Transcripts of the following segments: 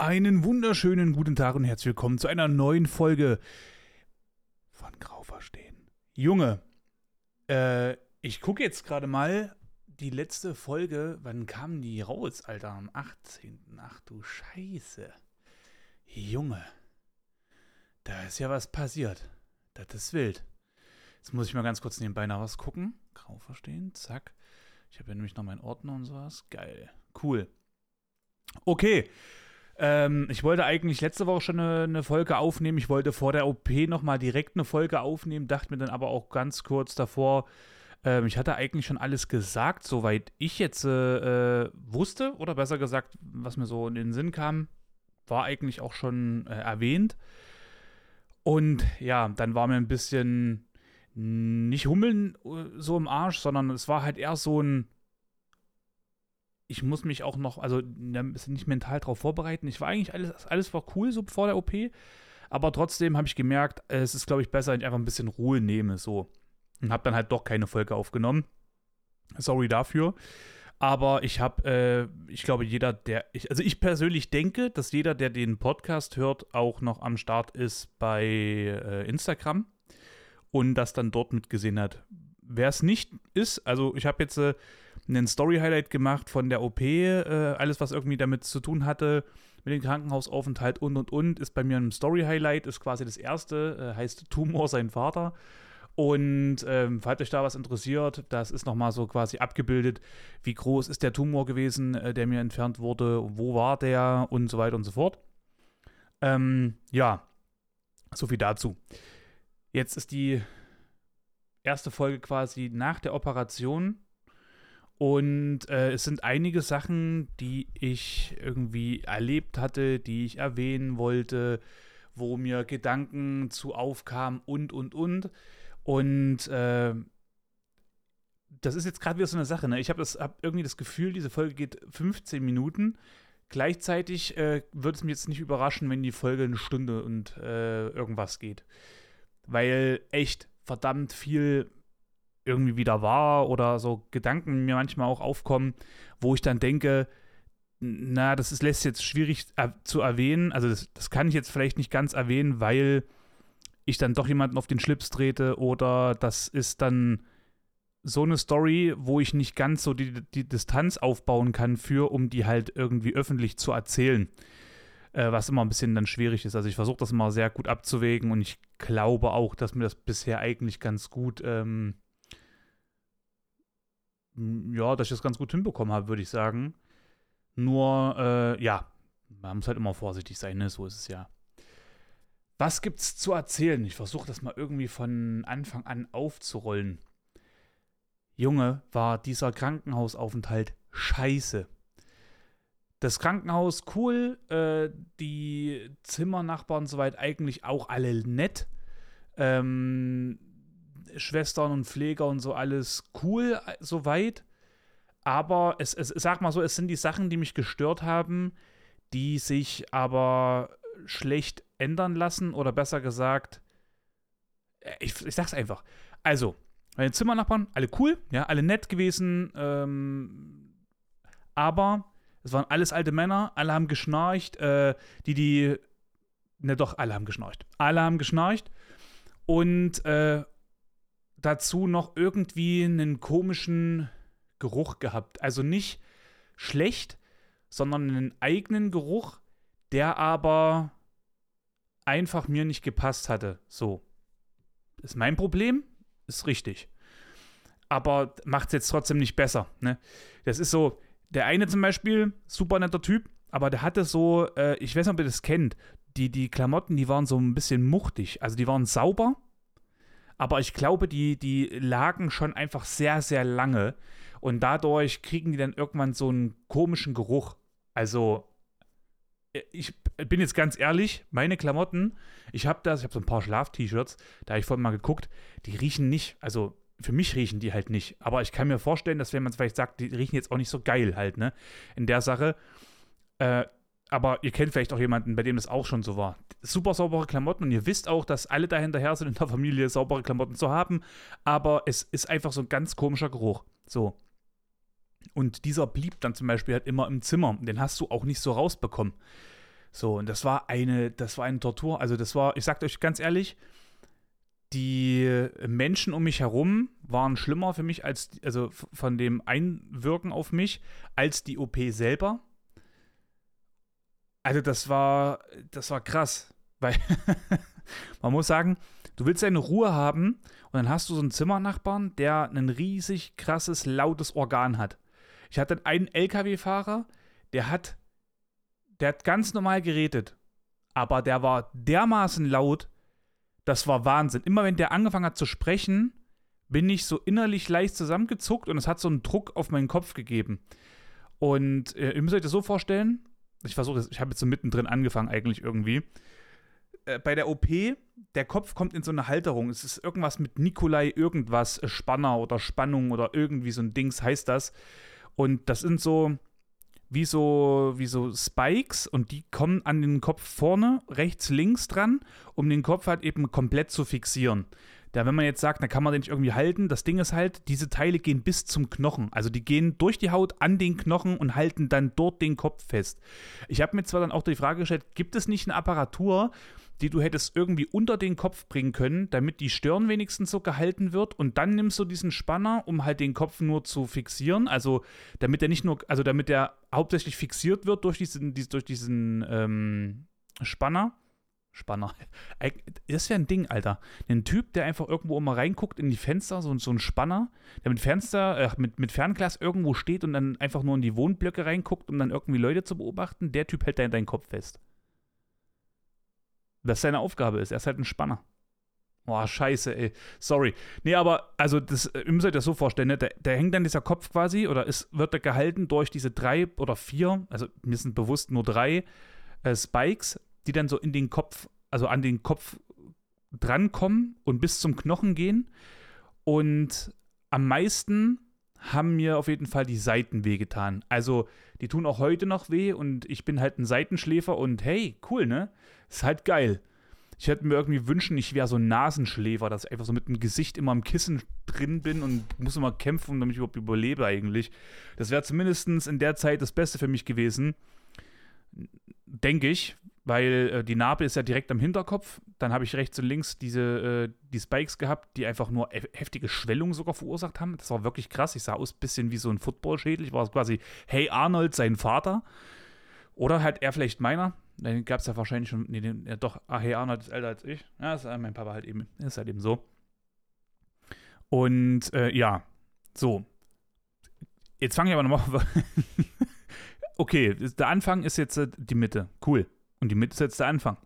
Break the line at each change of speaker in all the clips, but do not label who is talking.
Einen wunderschönen guten Tag und herzlich willkommen zu einer neuen Folge von Grau verstehen. Junge, äh, ich gucke jetzt gerade mal die letzte Folge. Wann kam die raus, Alter? Am 18. Ach du Scheiße. Junge, da ist ja was passiert. Das ist wild. Jetzt muss ich mal ganz kurz nebenbei nach was gucken. Grau verstehen, zack. Ich habe ja nämlich noch meinen Ordner und sowas. Geil. Cool. Okay. Ähm, ich wollte eigentlich letzte Woche schon eine, eine, Folge aufnehmen. Ich wollte vor der OP nochmal direkt eine Folge aufnehmen, dachte mir dann aber auch ganz kurz davor, ähm, ich hatte eigentlich schon alles gesagt, soweit ich jetzt äh, äh, wusste, oder besser gesagt, was mir so in den Sinn kam, war eigentlich auch schon äh, erwähnt. Und ja, dann war mir ein bisschen nicht Hummeln äh, so im Arsch, sondern es war halt eher so ein ich muss mich auch noch, also nicht mental darauf vorbereiten. Ich war eigentlich alles, alles war cool so vor der OP, aber trotzdem habe ich gemerkt, es ist, glaube ich, besser, wenn ich einfach ein bisschen Ruhe nehme, so. Und habe dann halt doch keine Folge aufgenommen. Sorry dafür. Aber ich habe, äh, ich glaube, jeder, der, ich, also ich persönlich denke, dass jeder, der den Podcast hört, auch noch am Start ist bei äh, Instagram und das dann dort mitgesehen hat. Wer es nicht ist, also ich habe jetzt äh, einen Story-Highlight gemacht von der OP, äh, alles, was irgendwie damit zu tun hatte, mit dem Krankenhausaufenthalt und und und, ist bei mir ein Story-Highlight, ist quasi das erste, äh, heißt Tumor sein Vater. Und ähm, falls euch da was interessiert, das ist nochmal so quasi abgebildet, wie groß ist der Tumor gewesen, äh, der mir entfernt wurde, wo war der und so weiter und so fort. Ähm, ja, so viel dazu. Jetzt ist die erste Folge quasi nach der Operation. Und äh, es sind einige Sachen, die ich irgendwie erlebt hatte, die ich erwähnen wollte, wo mir Gedanken zu aufkamen und, und, und. Und äh, das ist jetzt gerade wieder so eine Sache. Ne? Ich habe hab irgendwie das Gefühl, diese Folge geht 15 Minuten. Gleichzeitig äh, würde es mich jetzt nicht überraschen, wenn die Folge eine Stunde und äh, irgendwas geht. Weil echt verdammt viel irgendwie wieder war oder so Gedanken mir manchmal auch aufkommen, wo ich dann denke, na, das ist, lässt jetzt schwierig äh, zu erwähnen. Also das, das kann ich jetzt vielleicht nicht ganz erwähnen, weil ich dann doch jemanden auf den Schlips trete oder das ist dann so eine Story, wo ich nicht ganz so die, die Distanz aufbauen kann für, um die halt irgendwie öffentlich zu erzählen. Äh, was immer ein bisschen dann schwierig ist. Also ich versuche das immer sehr gut abzuwägen und ich glaube auch, dass mir das bisher eigentlich ganz gut ähm, ja, dass ich das ganz gut hinbekommen habe, würde ich sagen. Nur, äh, ja, man muss halt immer vorsichtig sein, ne? So ist es ja. Was gibt's zu erzählen? Ich versuche das mal irgendwie von Anfang an aufzurollen. Junge, war dieser Krankenhausaufenthalt scheiße. Das Krankenhaus cool, äh, die Zimmernachbarn soweit eigentlich auch alle nett. Ähm, Schwestern und Pfleger und so alles cool äh, soweit. Aber es, es, sag mal so, es sind die Sachen, die mich gestört haben, die sich aber schlecht ändern lassen oder besser gesagt, äh, ich, ich sag's einfach. Also, meine Zimmernachbarn, alle cool, ja, alle nett gewesen, ähm, aber es waren alles alte Männer, alle haben geschnarcht, äh, die, die, ne doch, alle haben geschnarcht. Alle haben geschnarcht und äh, dazu noch irgendwie einen komischen Geruch gehabt. Also nicht schlecht, sondern einen eigenen Geruch, der aber einfach mir nicht gepasst hatte. So. Ist mein Problem, ist richtig. Aber macht es jetzt trotzdem nicht besser. Ne? Das ist so, der eine zum Beispiel, super netter Typ, aber der hatte so, äh, ich weiß nicht, ob ihr das kennt, die, die Klamotten, die waren so ein bisschen muchtig. Also die waren sauber, aber ich glaube, die, die lagen schon einfach sehr, sehr lange und dadurch kriegen die dann irgendwann so einen komischen Geruch. Also, ich bin jetzt ganz ehrlich, meine Klamotten, ich habe das, ich habe so ein paar Schlaf-T-Shirts, da habe ich vorhin mal geguckt, die riechen nicht, also für mich riechen die halt nicht. Aber ich kann mir vorstellen, dass wenn man es vielleicht sagt, die riechen jetzt auch nicht so geil halt, ne? In der Sache. Äh, aber ihr kennt vielleicht auch jemanden, bei dem das auch schon so war. Super saubere Klamotten und ihr wisst auch, dass alle da hinterher sind in der Familie, saubere Klamotten zu haben. Aber es ist einfach so ein ganz komischer Geruch. So. Und dieser blieb dann zum Beispiel halt immer im Zimmer. Den hast du auch nicht so rausbekommen. So, und das war eine, das war eine Tortur. Also, das war, ich sag euch ganz ehrlich, die Menschen um mich herum waren schlimmer für mich als, also von dem Einwirken auf mich, als die OP selber. Also das war, das war krass, weil man muss sagen, du willst deine Ruhe haben und dann hast du so einen Zimmernachbarn, der ein riesig krasses, lautes Organ hat. Ich hatte einen LKW-Fahrer, der hat, der hat ganz normal geredet, aber der war dermaßen laut, das war Wahnsinn. Immer wenn der angefangen hat zu sprechen, bin ich so innerlich leicht zusammengezuckt und es hat so einen Druck auf meinen Kopf gegeben. Und äh, ihr müsst euch das so vorstellen, ich versuche das, ich habe jetzt so mittendrin angefangen eigentlich irgendwie. Äh, bei der OP, der Kopf kommt in so eine Halterung. Es ist irgendwas mit Nikolai irgendwas, äh, Spanner oder Spannung oder irgendwie so ein Dings heißt das. Und das sind so, wie so, wie so Spikes und die kommen an den Kopf vorne, rechts, links dran, um den Kopf halt eben komplett zu fixieren. Da, wenn man jetzt sagt, da kann man den nicht irgendwie halten, das Ding ist halt, diese Teile gehen bis zum Knochen. Also die gehen durch die Haut an den Knochen und halten dann dort den Kopf fest. Ich habe mir zwar dann auch die Frage gestellt, gibt es nicht eine Apparatur, die du hättest irgendwie unter den Kopf bringen können, damit die Stirn wenigstens so gehalten wird und dann nimmst du diesen Spanner, um halt den Kopf nur zu fixieren, also damit er nicht nur, also damit er hauptsächlich fixiert wird durch diesen, durch diesen ähm, Spanner. Spanner. Das wäre ein Ding, Alter. Ein Typ, der einfach irgendwo immer reinguckt in die Fenster, so, so ein Spanner, der mit Fenster, äh, mit, mit Fernglas irgendwo steht und dann einfach nur in die Wohnblöcke reinguckt, um dann irgendwie Leute zu beobachten, der Typ hält da deinen Kopf fest das seine Aufgabe ist. Er ist halt ein Spanner. Boah, scheiße, ey. Sorry. Nee, aber, also, das, ihr müsst euch das so vorstellen, ne? der, der hängt dann dieser Kopf quasi, oder ist, wird er gehalten durch diese drei oder vier, also mir sind bewusst nur drei äh, Spikes, die dann so in den Kopf, also an den Kopf drankommen und bis zum Knochen gehen. Und am meisten haben mir auf jeden Fall die Seiten wehgetan. Also, die tun auch heute noch weh und ich bin halt ein Seitenschläfer und hey, cool, ne? Ist halt geil. Ich hätte mir irgendwie wünschen, ich wäre so ein Nasenschläfer, dass ich einfach so mit dem Gesicht immer im Kissen drin bin und muss immer kämpfen, damit ich überhaupt überlebe eigentlich. Das wäre zumindest in der Zeit das Beste für mich gewesen. Denke ich, weil äh, die Narbe ist ja direkt am Hinterkopf. Dann habe ich rechts und links diese äh, die Spikes gehabt, die einfach nur heftige Schwellungen sogar verursacht haben. Das war wirklich krass. Ich sah aus ein bisschen wie so ein Footballschädel. Ich war quasi Hey Arnold, sein Vater. Oder halt er vielleicht meiner. Den gab es ja wahrscheinlich schon. Nee, den, ja doch, ah, hey, Arnold ist älter als ich. Ja, ist mein Papa halt eben. Ist halt eben so. Und äh, ja, so. Jetzt fange ich aber nochmal. okay, der Anfang ist jetzt äh, die Mitte. Cool. Und die Mitte ist jetzt der Anfang.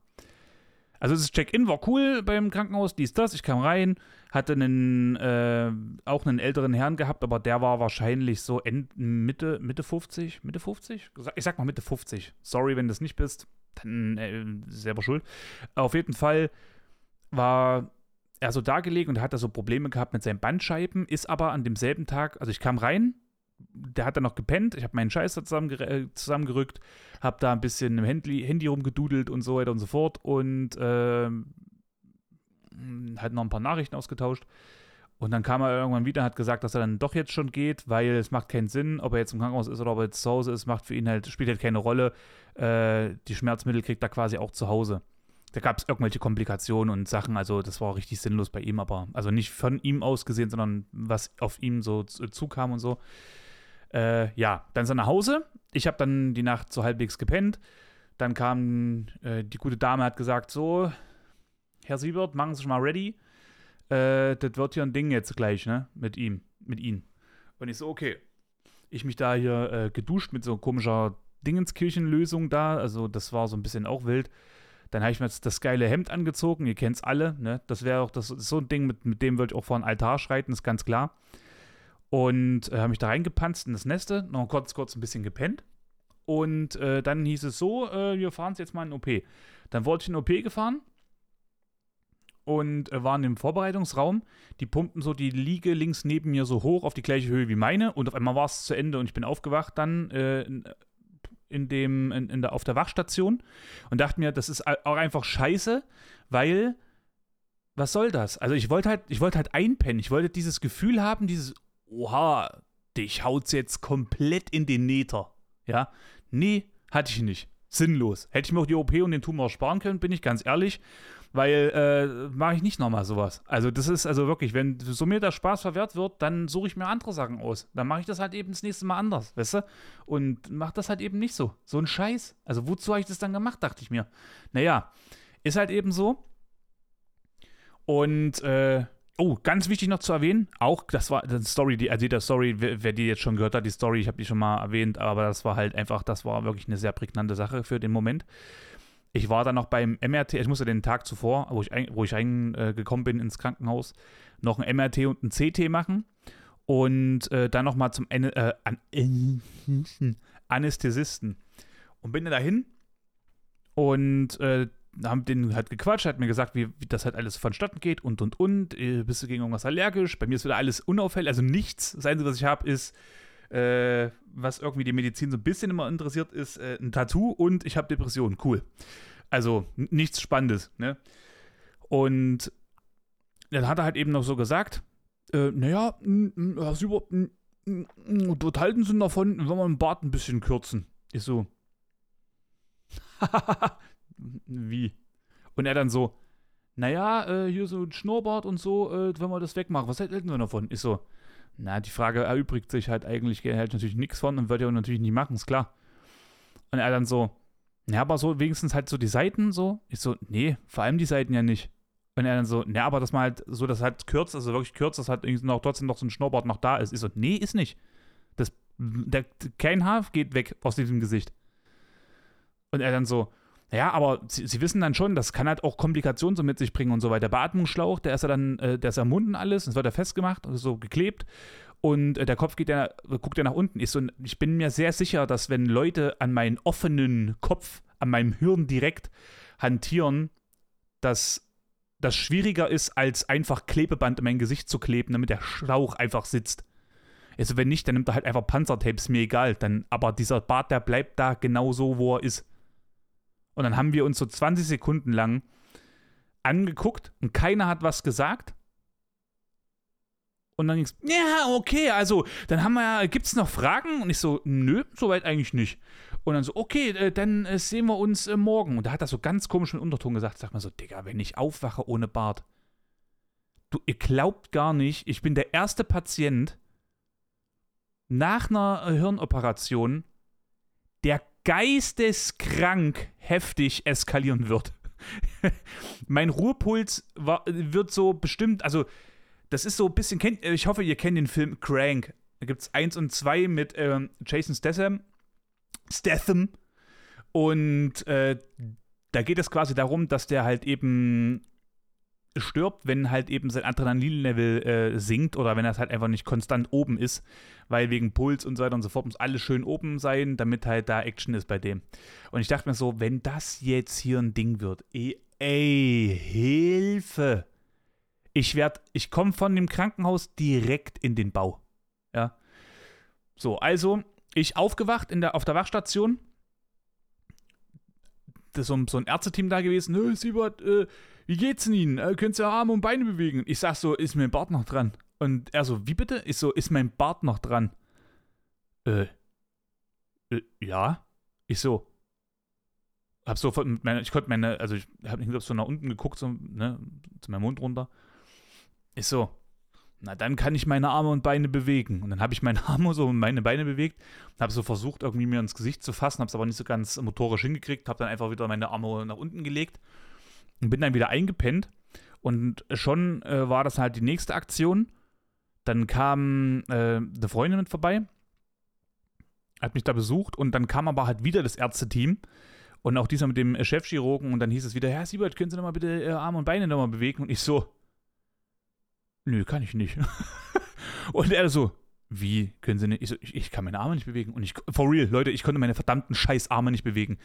Also das Check-in war cool beim Krankenhaus, dies, das. Ich kam rein, hatte einen, äh, auch einen älteren Herrn gehabt, aber der war wahrscheinlich so End, Mitte, Mitte 50, Mitte 50? Ich sag mal Mitte 50. Sorry, wenn du das nicht bist dann äh, selber schuld. Auf jeden Fall war er so da gelegen und hat da so Probleme gehabt mit seinen Bandscheiben, ist aber an demselben Tag, also ich kam rein, der hat dann noch gepennt, ich habe meinen Scheiß da zusammenge äh, zusammengerückt, habe da ein bisschen im Handy, Handy rumgedudelt und so weiter und so fort und äh, hat noch ein paar Nachrichten ausgetauscht. Und dann kam er irgendwann wieder und hat gesagt, dass er dann doch jetzt schon geht, weil es macht keinen Sinn, ob er jetzt im Krankenhaus ist oder ob er jetzt zu Hause ist, macht für ihn halt, spielt halt keine Rolle. Äh, die Schmerzmittel kriegt er quasi auch zu Hause. Da gab es irgendwelche Komplikationen und Sachen, also das war richtig sinnlos bei ihm, aber also nicht von ihm aus gesehen, sondern was auf ihm so zukam und so. Äh, ja, dann ist er nach Hause. Ich habe dann die Nacht so halbwegs gepennt. Dann kam äh, die gute Dame, hat gesagt: So, Herr Siebert, machen Sie sich mal ready äh, das wird hier ein Ding jetzt gleich, ne? Mit ihm, mit ihm. Und ich so, okay. Ich mich da hier äh, geduscht mit so komischer Dingenskirchenlösung da, also das war so ein bisschen auch wild. Dann habe ich mir jetzt das geile Hemd angezogen, ihr kennt es alle, ne? Das wäre auch das, so ein Ding, mit, mit dem würde ich auch vor den Altar schreiten, ist ganz klar. Und äh, habe mich da reingepanzt in das Neste, noch kurz, kurz ein bisschen gepennt. Und äh, dann hieß es so, äh, wir fahren jetzt mal in OP. Dann wurde ich in OP gefahren und äh, waren im Vorbereitungsraum. Die pumpten so die Liege links neben mir so hoch auf die gleiche Höhe wie meine und auf einmal war es zu Ende und ich bin aufgewacht dann äh, in, dem, in, in der, auf der Wachstation und dachte mir, das ist auch einfach scheiße, weil was soll das? Also ich wollte halt, ich wollte halt einpennen. Ich wollte dieses Gefühl haben, dieses, oha, dich haut's jetzt komplett in den Nähter. Ja? Nee, hatte ich nicht. sinnlos. Hätte ich mir auch die OP und den Tumor sparen können, bin ich ganz ehrlich, weil äh, mache ich nicht nochmal sowas. Also das ist also wirklich, wenn so mir der Spaß verwehrt wird, dann suche ich mir andere Sachen aus. Dann mache ich das halt eben das nächste Mal anders, weißt du? Und mache das halt eben nicht so. So ein Scheiß. Also wozu habe ich das dann gemacht, dachte ich mir. Naja, ist halt eben so. Und äh, Oh, ganz wichtig noch zu erwähnen, auch das war eine Story, die, also die Story, wer, wer, die jetzt schon gehört hat, die Story, ich habe die schon mal erwähnt, aber das war halt einfach, das war wirklich eine sehr prägnante Sache für den Moment. Ich war dann noch beim MRT, ich musste den Tag zuvor, wo ich, wo ich reingekommen bin ins Krankenhaus, noch ein MRT und ein CT machen und äh, dann nochmal zum an, äh, Anästhesisten. Und bin dann dahin und äh, haben den halt gequatscht, hat mir gesagt, wie, wie das halt alles vonstatten geht und und und. Äh, bist du gegen irgendwas allergisch? Bei mir ist wieder alles unauffällig, also nichts. Das Einzige, was ich habe, ist, äh, was irgendwie die Medizin so ein bisschen immer interessiert, ist äh, ein Tattoo und ich habe Depressionen. Cool. Also nichts Spannendes, ne? Und dann hat er halt eben noch so gesagt, äh, naja, Herr Süber, dort halten Sie davon, wenn wir den Bart ein bisschen kürzen. Ich so, wie? Und er dann so, naja, äh, hier so ein Schnurrbart und so, äh, wenn wir das wegmachen, was halten wir davon? Ich so, na, die Frage erübrigt sich halt eigentlich, hält natürlich nichts von und würde ja natürlich nicht machen, ist klar. Und er dann so, ja, aber so wenigstens halt so die Seiten so. Ich so, nee, vor allem die Seiten ja nicht. Und er dann so, ne, aber dass man halt so, das halt kürzt, also wirklich kürzt, dass halt noch trotzdem noch so ein Schnurrbart noch da ist. Ich so, nee, ist nicht. Das, der, kein Haar geht weg aus diesem Gesicht. Und er dann so, ja, aber sie, sie, wissen dann schon, das kann halt auch Komplikationen so mit sich bringen und so weiter. Der Beatmungsschlauch, der ist ja dann, äh, der ist am Munden alles, das wird ja festgemacht, so geklebt. Und äh, der Kopf geht ja, guckt ja nach unten. Ich, so, ich bin mir sehr sicher, dass wenn Leute an meinen offenen Kopf, an meinem Hirn direkt hantieren, dass das schwieriger ist, als einfach Klebeband in mein Gesicht zu kleben, damit der Schlauch einfach sitzt. Also wenn nicht, dann nimmt er halt einfach Panzertapes, mir egal. Dann, aber dieser Bart, der bleibt da genau so, wo er ist. Und dann haben wir uns so 20 Sekunden lang angeguckt und keiner hat was gesagt. Und dann ging es, ja, okay, also, dann haben wir ja, gibt es noch Fragen? Und ich so, nö, soweit eigentlich nicht. Und dann so, okay, äh, dann äh, sehen wir uns äh, morgen. Und da hat er so ganz komischen Unterton gesagt, sag mal so, Digga, wenn ich aufwache ohne Bart. Du, ihr glaubt gar nicht, ich bin der erste Patient nach einer Hirnoperation, der geisteskrank heftig eskalieren wird. mein Ruhepuls war, wird so bestimmt, also das ist so ein bisschen, kennt, ich hoffe, ihr kennt den Film Crank. Da gibt es eins und zwei mit ähm, Jason Statham. Statham. Und äh, da geht es quasi darum, dass der halt eben stirbt, wenn halt eben sein Adrenalinlevel äh, sinkt oder wenn das halt einfach nicht konstant oben ist, weil wegen Puls und so weiter und so fort muss alles schön oben sein, damit halt da Action ist bei dem. Und ich dachte mir so, wenn das jetzt hier ein Ding wird, ey, ey Hilfe. Ich werde, ich komme von dem Krankenhaus direkt in den Bau. Ja. So, also ich aufgewacht in der, auf der Wachstation. Das ist so, so ein Ärzteteam da gewesen. Nö, Siebert, äh, wie geht's denn Ihnen? Äh, können Sie Arme und Beine bewegen? Ich sag so, ist mein Bart noch dran? Und er so, wie bitte? Ich so, ist mein Bart noch dran? Äh, äh ja. Ich so, hab so, ich konnte meine, also ich hab nicht so nach unten geguckt, so, ne, zu meinem Mund runter. Ich so, na dann kann ich meine Arme und Beine bewegen. Und dann habe ich meine Arme so und meine Beine bewegt, habe so versucht, irgendwie mir ins Gesicht zu fassen, habe es aber nicht so ganz motorisch hingekriegt, habe dann einfach wieder meine Arme nach unten gelegt und bin dann wieder eingepennt. Und schon äh, war das halt die nächste Aktion. Dann kam äh, eine Freundin mit vorbei, hat mich da besucht und dann kam aber halt wieder das Ärzteteam und auch dieser mit dem Chefchirurgen und dann hieß es wieder, Herr Siebert, können Sie nochmal bitte äh, Arme und Beine nochmal bewegen? Und ich so, nö, kann ich nicht. und er so, wie können sie nicht? Ich, so, ich, ich, kann meine Arme nicht bewegen. Und ich, for real, Leute, ich konnte meine verdammten Scheißarme nicht bewegen.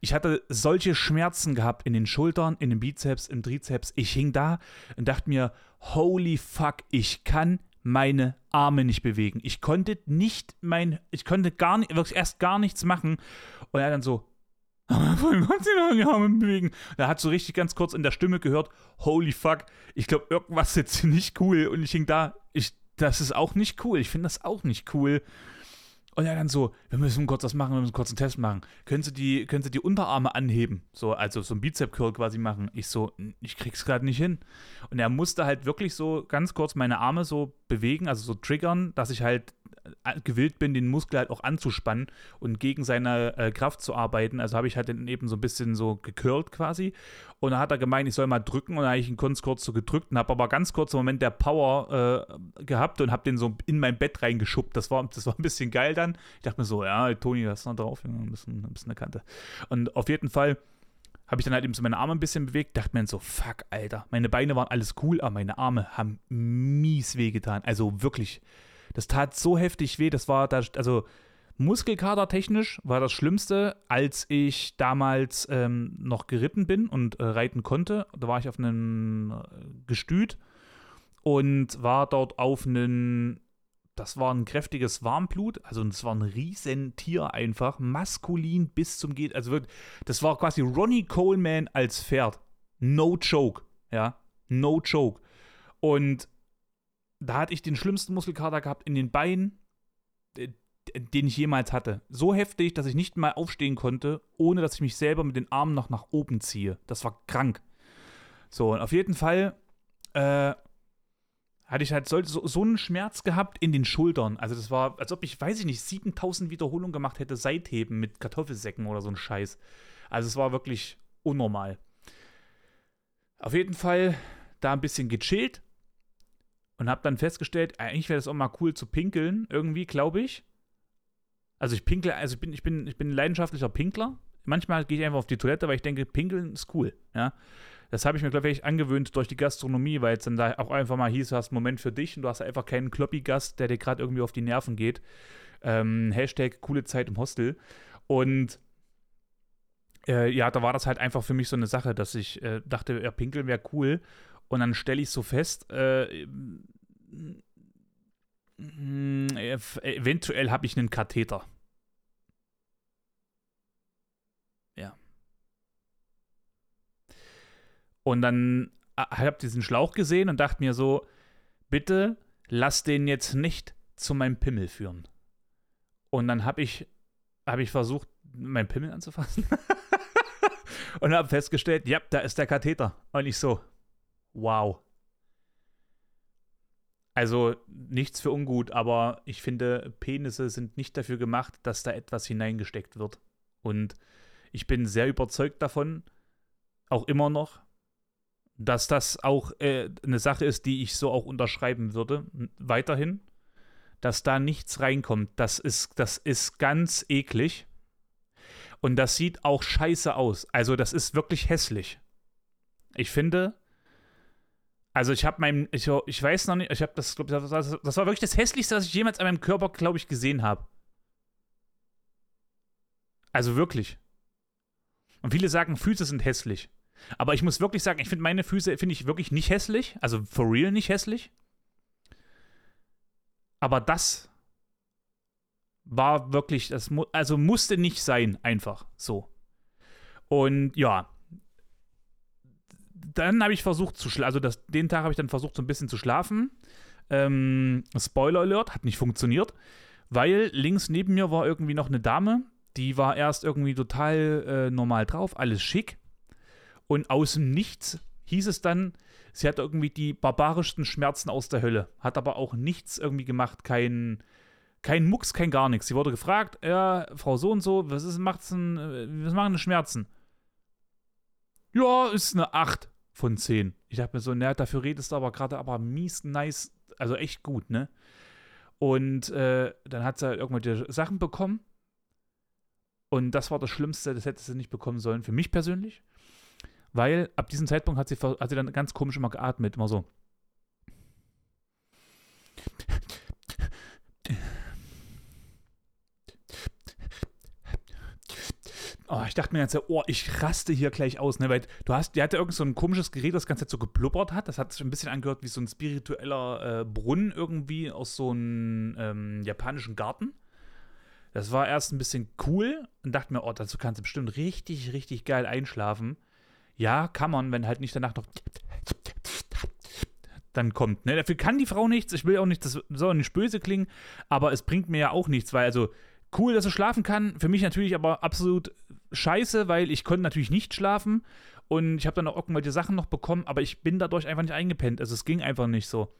Ich hatte solche Schmerzen gehabt in den Schultern, in den Bizeps, im Trizeps. Ich hing da und dachte mir, holy fuck, ich kann meine Arme nicht bewegen. Ich konnte nicht mein, ich konnte gar nicht, wirklich erst gar nichts machen. Und er dann so, Warum kannst du noch die Arme bewegen? Da hat so richtig ganz kurz in der Stimme gehört, holy fuck, ich glaube, irgendwas ist jetzt nicht cool. Und ich hing da, ich das ist auch nicht cool. Ich finde das auch nicht cool. Und er dann so, wir müssen kurz was machen, wir müssen kurz einen Test machen. Können Sie die, können Sie die Unterarme anheben? So, also so ein Bizep-Curl quasi machen. Ich so, ich krieg's gerade nicht hin. Und er musste halt wirklich so ganz kurz meine Arme so bewegen, also so triggern, dass ich halt gewillt bin, den Muskel halt auch anzuspannen und gegen seine äh, Kraft zu arbeiten. Also habe ich halt dann eben so ein bisschen so gecurlt quasi. Und dann hat er gemeint, ich soll mal drücken und dann habe ich ihn kurz, kurz so gedrückt und habe aber ganz kurz im Moment der Power äh, gehabt und habe den so in mein Bett reingeschubbt. Das war, das war ein bisschen geil dann. Ich dachte mir so, ja, Toni, das ist noch drauf, ein bisschen, ein bisschen eine Kante. Und auf jeden Fall habe ich dann halt eben so meine Arme ein bisschen bewegt, dachte mir so, fuck, Alter, meine Beine waren alles cool, aber meine Arme haben mies wehgetan. Also wirklich, das tat so heftig weh, das war da, also Muskelkater technisch war das Schlimmste, als ich damals ähm, noch geritten bin und äh, reiten konnte. Da war ich auf einem äh, Gestüt und war dort auf einem, das war ein kräftiges Warmblut, also es war ein riesen Tier einfach, maskulin bis zum geht, also wirklich, das war quasi Ronnie Coleman als Pferd. No joke, ja, no joke. Und da hatte ich den schlimmsten Muskelkater gehabt in den Beinen, den ich jemals hatte. So heftig, dass ich nicht mal aufstehen konnte, ohne dass ich mich selber mit den Armen noch nach oben ziehe. Das war krank. So, und auf jeden Fall äh, hatte ich halt so, so, so, einen Schmerz gehabt in den Schultern. Also das war, als ob ich, weiß ich nicht, 7000 Wiederholungen gemacht hätte, Seitheben mit Kartoffelsäcken oder so ein Scheiß. Also es war wirklich unnormal. Auf jeden Fall da ein bisschen gechillt und habe dann festgestellt, eigentlich wäre das auch mal cool zu pinkeln, irgendwie, glaube ich. Also ich pinkle, also ich bin, ich bin, ich bin ein leidenschaftlicher Pinkler. Manchmal gehe ich einfach auf die Toilette, weil ich denke, pinkeln ist cool, ja. Das habe ich mir, glaube ich, angewöhnt durch die Gastronomie, weil es dann da auch einfach mal hieß, du hast einen Moment für dich und du hast einfach keinen Kloppi-Gast, der dir gerade irgendwie auf die Nerven geht. Ähm, Hashtag coole Zeit im Hostel. Und äh, ja, da war das halt einfach für mich so eine Sache, dass ich äh, dachte, ja, pinkeln wäre cool. Und dann stelle ich so fest, äh, eventuell habe ich einen Katheter. Ja. Und dann äh, habe ich diesen Schlauch gesehen und dachte mir so, bitte lass den jetzt nicht zu meinem Pimmel führen. Und dann habe ich, hab ich versucht, meinen Pimmel anzufassen. und habe festgestellt, ja, da ist der Katheter. Und ich so, wow. Also nichts für ungut, aber ich finde, Penisse sind nicht dafür gemacht, dass da etwas hineingesteckt wird. Und ich bin sehr überzeugt davon, auch immer noch, dass das auch äh, eine Sache ist, die ich so auch unterschreiben würde, weiterhin, dass da nichts reinkommt. Das ist, das ist ganz eklig. Und das sieht auch scheiße aus. Also das ist wirklich hässlich. Ich finde, also ich habe mein, ich, ich weiß noch nicht, ich habe das, das, das, das war wirklich das hässlichste, was ich jemals an meinem Körper, glaube ich, gesehen habe. Also wirklich. Und viele sagen, Füße sind hässlich. Aber ich muss wirklich sagen, ich finde meine Füße, finde ich wirklich nicht hässlich. Also for real nicht hässlich. Aber das war wirklich, das mu also musste nicht sein, einfach so. Und ja, dann habe ich versucht zu schlafen, also das, den Tag habe ich dann versucht so ein bisschen zu schlafen. Ähm, Spoiler Alert, hat nicht funktioniert, weil links neben mir war irgendwie noch eine Dame, die war erst irgendwie total äh, normal drauf, alles schick. Und aus dem Nichts hieß es dann, sie hat irgendwie die barbarischsten Schmerzen aus der Hölle, hat aber auch nichts irgendwie gemacht, kein, kein Mucks, kein gar nichts. Sie wurde gefragt, ja, Frau so und so, was ist, macht's denn, äh, was machen denn Schmerzen? Ja, ist eine 8 von 10. Ich dachte mir so, naja, dafür redest du aber gerade aber mies nice, also echt gut, ne? Und äh, dann hat sie halt irgendwelche Sachen bekommen. Und das war das Schlimmste, das hätte sie nicht bekommen sollen, für mich persönlich. Weil ab diesem Zeitpunkt hat sie, hat sie dann ganz komisch immer geatmet, immer so. Oh, ich dachte mir jetzt, oh, ich raste hier gleich aus, ne? Weil du hast, der hatte irgend so ein komisches Gerät, das ganze Zeit so geblubbert hat. Das hat sich ein bisschen angehört wie so ein spiritueller äh, Brunnen irgendwie aus so einem ähm, japanischen Garten. Das war erst ein bisschen cool und dachte mir, oh, dazu kannst du bestimmt richtig, richtig geil einschlafen. Ja, kann man, wenn halt nicht danach noch dann kommt. Ne? Dafür kann die Frau nichts. Ich will auch nicht, das soll nicht böse klingen, aber es bringt mir ja auch nichts, weil also cool, dass er schlafen kann. Für mich natürlich aber absolut scheiße, weil ich konnte natürlich nicht schlafen und ich habe dann auch irgendwelche Sachen noch bekommen, aber ich bin dadurch einfach nicht eingepennt. Also es ging einfach nicht so.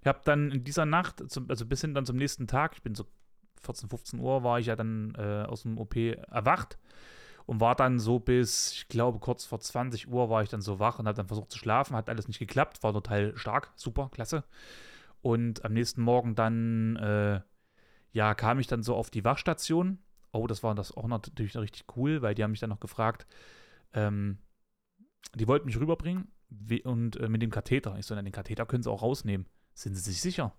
Ich habe dann in dieser Nacht, also bis hin dann zum nächsten Tag, ich bin so 14, 15 Uhr, war ich ja dann äh, aus dem OP erwacht und war dann so bis, ich glaube, kurz vor 20 Uhr war ich dann so wach und habe dann versucht zu schlafen. Hat alles nicht geklappt, war total stark, super, klasse. Und am nächsten Morgen dann, äh, ja, kam ich dann so auf die Wachstation. Oh, das war das auch natürlich richtig cool, weil die haben mich dann noch gefragt, ähm, die wollten mich rüberbringen und äh, mit dem Katheter. Ich so, na, den Katheter können sie auch rausnehmen. Sind sie sich sicher?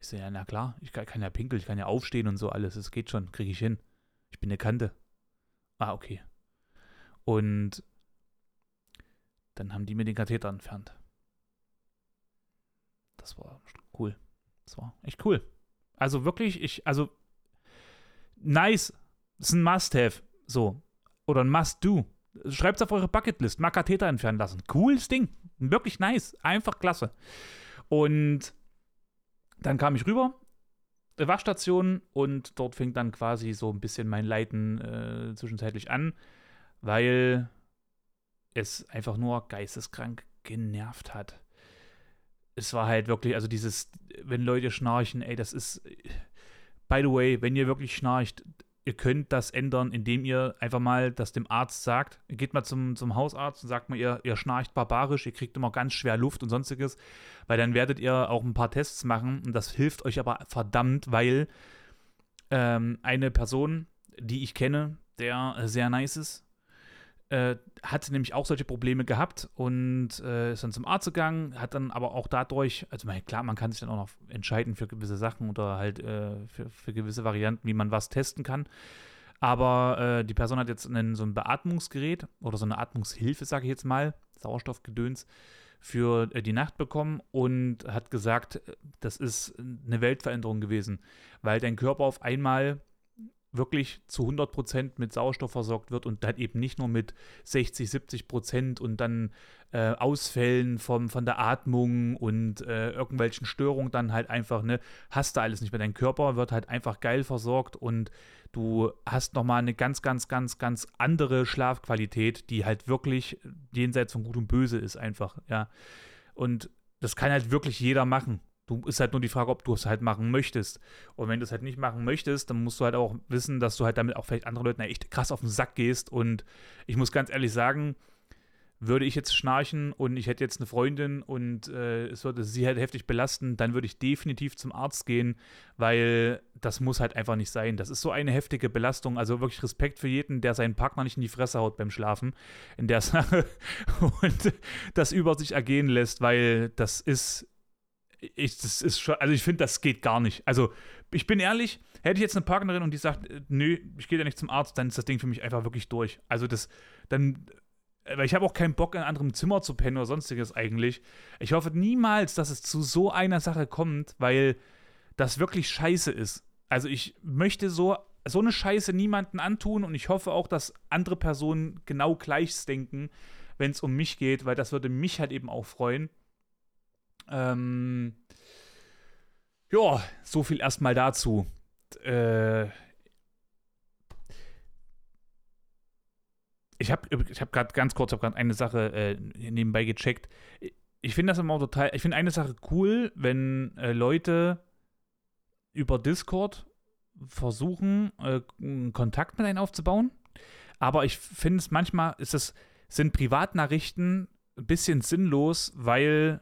Ich so, ja, na klar, ich kann, kann ja pinkeln, ich kann ja aufstehen und so alles. Es geht schon, kriege ich hin. Ich bin eine Kante. Ah, okay. Und dann haben die mir den Katheter entfernt. Das war cool. Das war echt cool. Also wirklich, ich, also nice. Ist ein Must-Have. So. Oder ein Must-Do. Schreibt es auf eure Bucketlist. Mal Katheter entfernen lassen. Cooles Ding. Wirklich nice. Einfach klasse. Und dann kam ich rüber, Wachstation, und dort fing dann quasi so ein bisschen mein Leiden äh, zwischenzeitlich an, weil es einfach nur geisteskrank genervt hat. Es war halt wirklich, also dieses, wenn Leute schnarchen, ey, das ist, by the way, wenn ihr wirklich schnarcht, ihr könnt das ändern, indem ihr einfach mal das dem Arzt sagt. Geht mal zum, zum Hausarzt und sagt mal, ihr, ihr schnarcht barbarisch, ihr kriegt immer ganz schwer Luft und sonstiges, weil dann werdet ihr auch ein paar Tests machen und das hilft euch aber verdammt, weil ähm, eine Person, die ich kenne, der sehr nice ist, äh, hat nämlich auch solche Probleme gehabt und äh, ist dann zum Arzt gegangen, hat dann aber auch dadurch, also man, klar, man kann sich dann auch noch entscheiden für gewisse Sachen oder halt äh, für, für, gewisse Varianten, wie man was testen kann. Aber äh, die Person hat jetzt einen, so ein Beatmungsgerät oder so eine Atmungshilfe, sage ich jetzt mal, Sauerstoffgedöns, für äh, die Nacht bekommen und hat gesagt, das ist eine Weltveränderung gewesen, weil dein Körper auf einmal wirklich zu 100% mit Sauerstoff versorgt wird und dann eben nicht nur mit 60, 70% und dann äh, Ausfällen vom, von der Atmung und äh, irgendwelchen Störungen dann halt einfach, ne, hast du alles nicht mehr. Dein Körper wird halt einfach geil versorgt und du hast nochmal eine ganz, ganz, ganz, ganz andere Schlafqualität, die halt wirklich jenseits von Gut und Böse ist einfach, ja. Und das kann halt wirklich jeder machen. Du ist halt nur die Frage, ob du es halt machen möchtest. Und wenn du es halt nicht machen möchtest, dann musst du halt auch wissen, dass du halt damit auch vielleicht anderen Leuten echt krass auf den Sack gehst. Und ich muss ganz ehrlich sagen, würde ich jetzt schnarchen und ich hätte jetzt eine Freundin und äh, es würde sie halt heftig belasten, dann würde ich definitiv zum Arzt gehen, weil das muss halt einfach nicht sein. Das ist so eine heftige Belastung. Also wirklich Respekt für jeden, der seinen Partner nicht in die Fresse haut beim Schlafen in der Sache und das über sich ergehen lässt, weil das ist ich, das ist schon, also ich finde, das geht gar nicht. Also, ich bin ehrlich, hätte ich jetzt eine Partnerin und die sagt, äh, nö, ich gehe da nicht zum Arzt, dann ist das Ding für mich einfach wirklich durch. Also, das, dann, äh, weil ich habe auch keinen Bock, in einem anderen Zimmer zu pennen oder sonstiges eigentlich. Ich hoffe niemals, dass es zu so einer Sache kommt, weil das wirklich scheiße ist. Also, ich möchte so, so eine Scheiße niemanden antun und ich hoffe auch, dass andere Personen genau gleiches denken, wenn es um mich geht, weil das würde mich halt eben auch freuen. Ähm, ja, so viel erstmal dazu. Äh, ich habe ich hab gerade ganz kurz hab eine Sache äh, nebenbei gecheckt. Ich finde das immer total, ich finde eine Sache cool, wenn äh, Leute über Discord versuchen, äh, Kontakt mit einem aufzubauen. Aber ich finde es manchmal, ist das, sind Privatnachrichten ein bisschen sinnlos, weil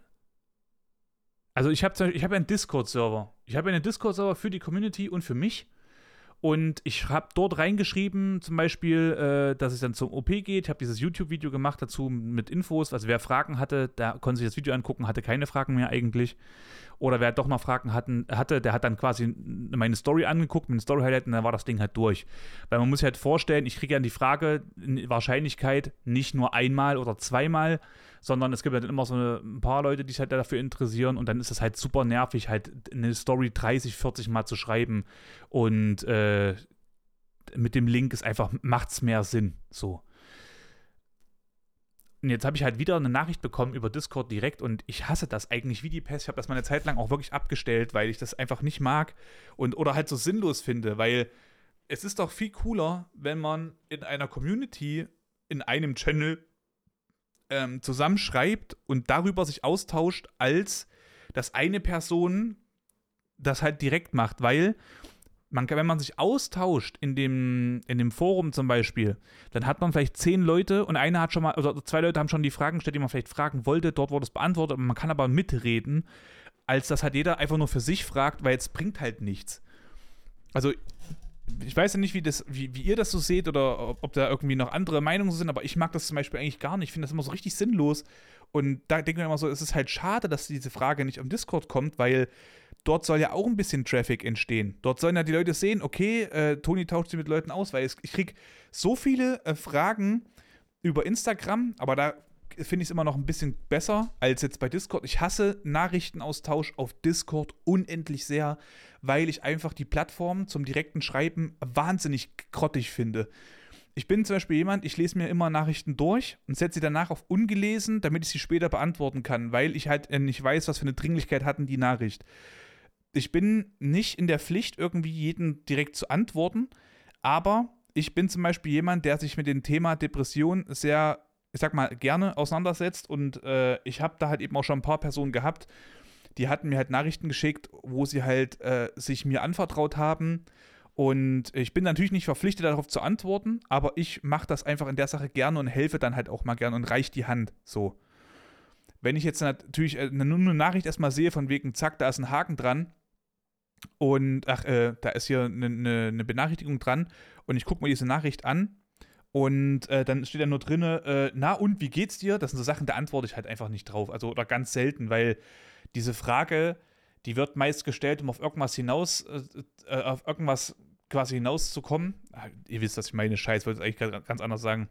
also ich habe ich hab einen Discord-Server. Ich habe einen Discord-Server für die Community und für mich. Und ich habe dort reingeschrieben, zum Beispiel, äh, dass es dann zum OP geht. Ich habe dieses YouTube-Video gemacht dazu mit Infos. Also wer Fragen hatte, der konnte sich das Video angucken, hatte keine Fragen mehr eigentlich. Oder wer doch noch Fragen hatten, hatte, der hat dann quasi meine Story angeguckt, mit dem Story-Highlight und dann war das Ding halt durch. Weil man muss sich halt vorstellen, ich kriege ja die Frage, in Wahrscheinlichkeit nicht nur einmal oder zweimal, sondern es gibt halt immer so eine, ein paar Leute, die sich halt dafür interessieren und dann ist es halt super nervig, halt eine Story 30, 40 Mal zu schreiben und äh, mit dem Link ist einfach, macht's mehr Sinn, so. Und jetzt habe ich halt wieder eine Nachricht bekommen über Discord direkt und ich hasse das eigentlich wie die Pest. Ich habe das mal eine Zeit lang auch wirklich abgestellt, weil ich das einfach nicht mag und oder halt so sinnlos finde, weil es ist doch viel cooler, wenn man in einer Community, in einem Channel ähm, zusammenschreibt und darüber sich austauscht, als dass eine Person das halt direkt macht, weil man wenn man sich austauscht in dem, in dem Forum zum Beispiel, dann hat man vielleicht zehn Leute und einer hat schon mal, also zwei Leute haben schon die Fragen gestellt, die man vielleicht fragen wollte, dort wurde es beantwortet, man kann aber mitreden, als dass halt jeder einfach nur für sich fragt, weil es bringt halt nichts. Also ich weiß ja nicht, wie, das, wie, wie ihr das so seht oder ob, ob, da irgendwie noch andere Meinungen sind, aber ich mag das zum Beispiel eigentlich gar nicht. Ich finde das immer so richtig sinnlos. Und da denke ich mir immer so, es ist halt schade, dass diese Frage nicht am Discord kommt, weil dort soll ja auch ein bisschen Traffic entstehen. Dort sollen ja die Leute sehen, okay, äh, Toni tauscht sich mit Leuten aus, weil ich kriege so viele äh, Fragen über Instagram, aber da finde ich es immer noch ein bisschen besser als jetzt bei Discord. Ich hasse Nachrichtenaustausch auf Discord unendlich sehr, weil ich einfach die Plattform zum direkten Schreiben wahnsinnig grottig finde. Ich bin zum Beispiel jemand, ich lese mir immer Nachrichten durch und setze sie danach auf ungelesen, damit ich sie später beantworten kann, weil ich halt äh, nicht weiß, was für eine Dringlichkeit hatten die Nachricht. Ich bin nicht in der Pflicht, irgendwie jeden direkt zu antworten, aber ich bin zum Beispiel jemand, der sich mit dem Thema Depression sehr ich sag mal, gerne auseinandersetzt. Und äh, ich habe da halt eben auch schon ein paar Personen gehabt, die hatten mir halt Nachrichten geschickt, wo sie halt äh, sich mir anvertraut haben. Und ich bin natürlich nicht verpflichtet, darauf zu antworten, aber ich mache das einfach in der Sache gerne und helfe dann halt auch mal gerne und reiche die Hand. So. Wenn ich jetzt natürlich eine, eine Nachricht erstmal sehe, von wegen, zack, da ist ein Haken dran, und ach, äh, da ist hier eine, eine, eine Benachrichtigung dran und ich gucke mir diese Nachricht an und äh, dann steht da nur drin, äh, na und wie geht's dir? Das sind so Sachen, da antworte ich halt einfach nicht drauf. Also oder ganz selten, weil diese Frage, die wird meist gestellt, um auf irgendwas hinaus, äh, äh auf irgendwas quasi hinauszukommen. Ah, ihr wisst, was ich meine, Scheiß, wollte ich eigentlich ganz anders sagen.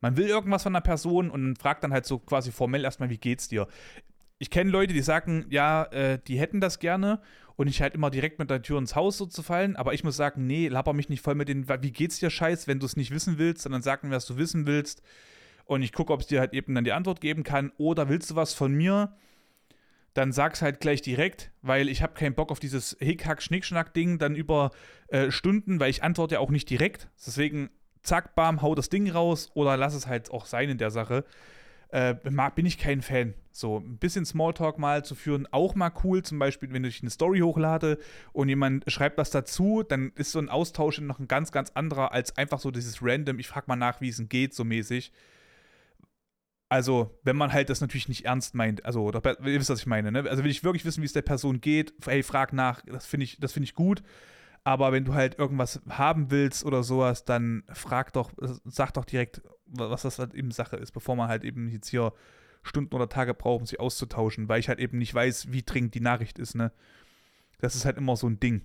Man will irgendwas von einer Person und fragt dann halt so quasi formell erstmal, wie geht's dir? Ich kenne Leute, die sagen, ja, äh, die hätten das gerne und ich halt immer direkt mit der Tür ins Haus so zu fallen. Aber ich muss sagen, nee, laber mich nicht voll mit den, wie geht's dir Scheiß, wenn du es nicht wissen willst, sondern sag mir, was du wissen willst. Und ich gucke, ob es dir halt eben dann die Antwort geben kann. Oder willst du was von mir? Dann sag's halt gleich direkt, weil ich habe keinen Bock auf dieses Hickhack-Schnickschnack-Ding dann über äh, Stunden, weil ich antworte ja auch nicht direkt. Deswegen, zack, bam, hau das Ding raus oder lass es halt auch sein in der Sache äh, bin ich kein Fan. So ein bisschen Smalltalk mal zu führen, auch mal cool. Zum Beispiel, wenn ich eine Story hochlade und jemand schreibt was dazu, dann ist so ein Austausch noch ein ganz, ganz anderer als einfach so dieses Random, ich frage mal nach, wie es denn geht, so mäßig. Also, wenn man halt das natürlich nicht ernst meint, also, ihr wisst, was ich meine, ne? Also, will ich wirklich wissen, wie es der Person geht, hey, frag nach, das finde ich, find ich gut. Aber wenn du halt irgendwas haben willst oder sowas, dann frag doch, sag doch direkt, was das halt eben Sache ist, bevor man halt eben jetzt hier Stunden oder Tage braucht, um sich auszutauschen, weil ich halt eben nicht weiß, wie dringend die Nachricht ist, ne? Das ist halt immer so ein Ding.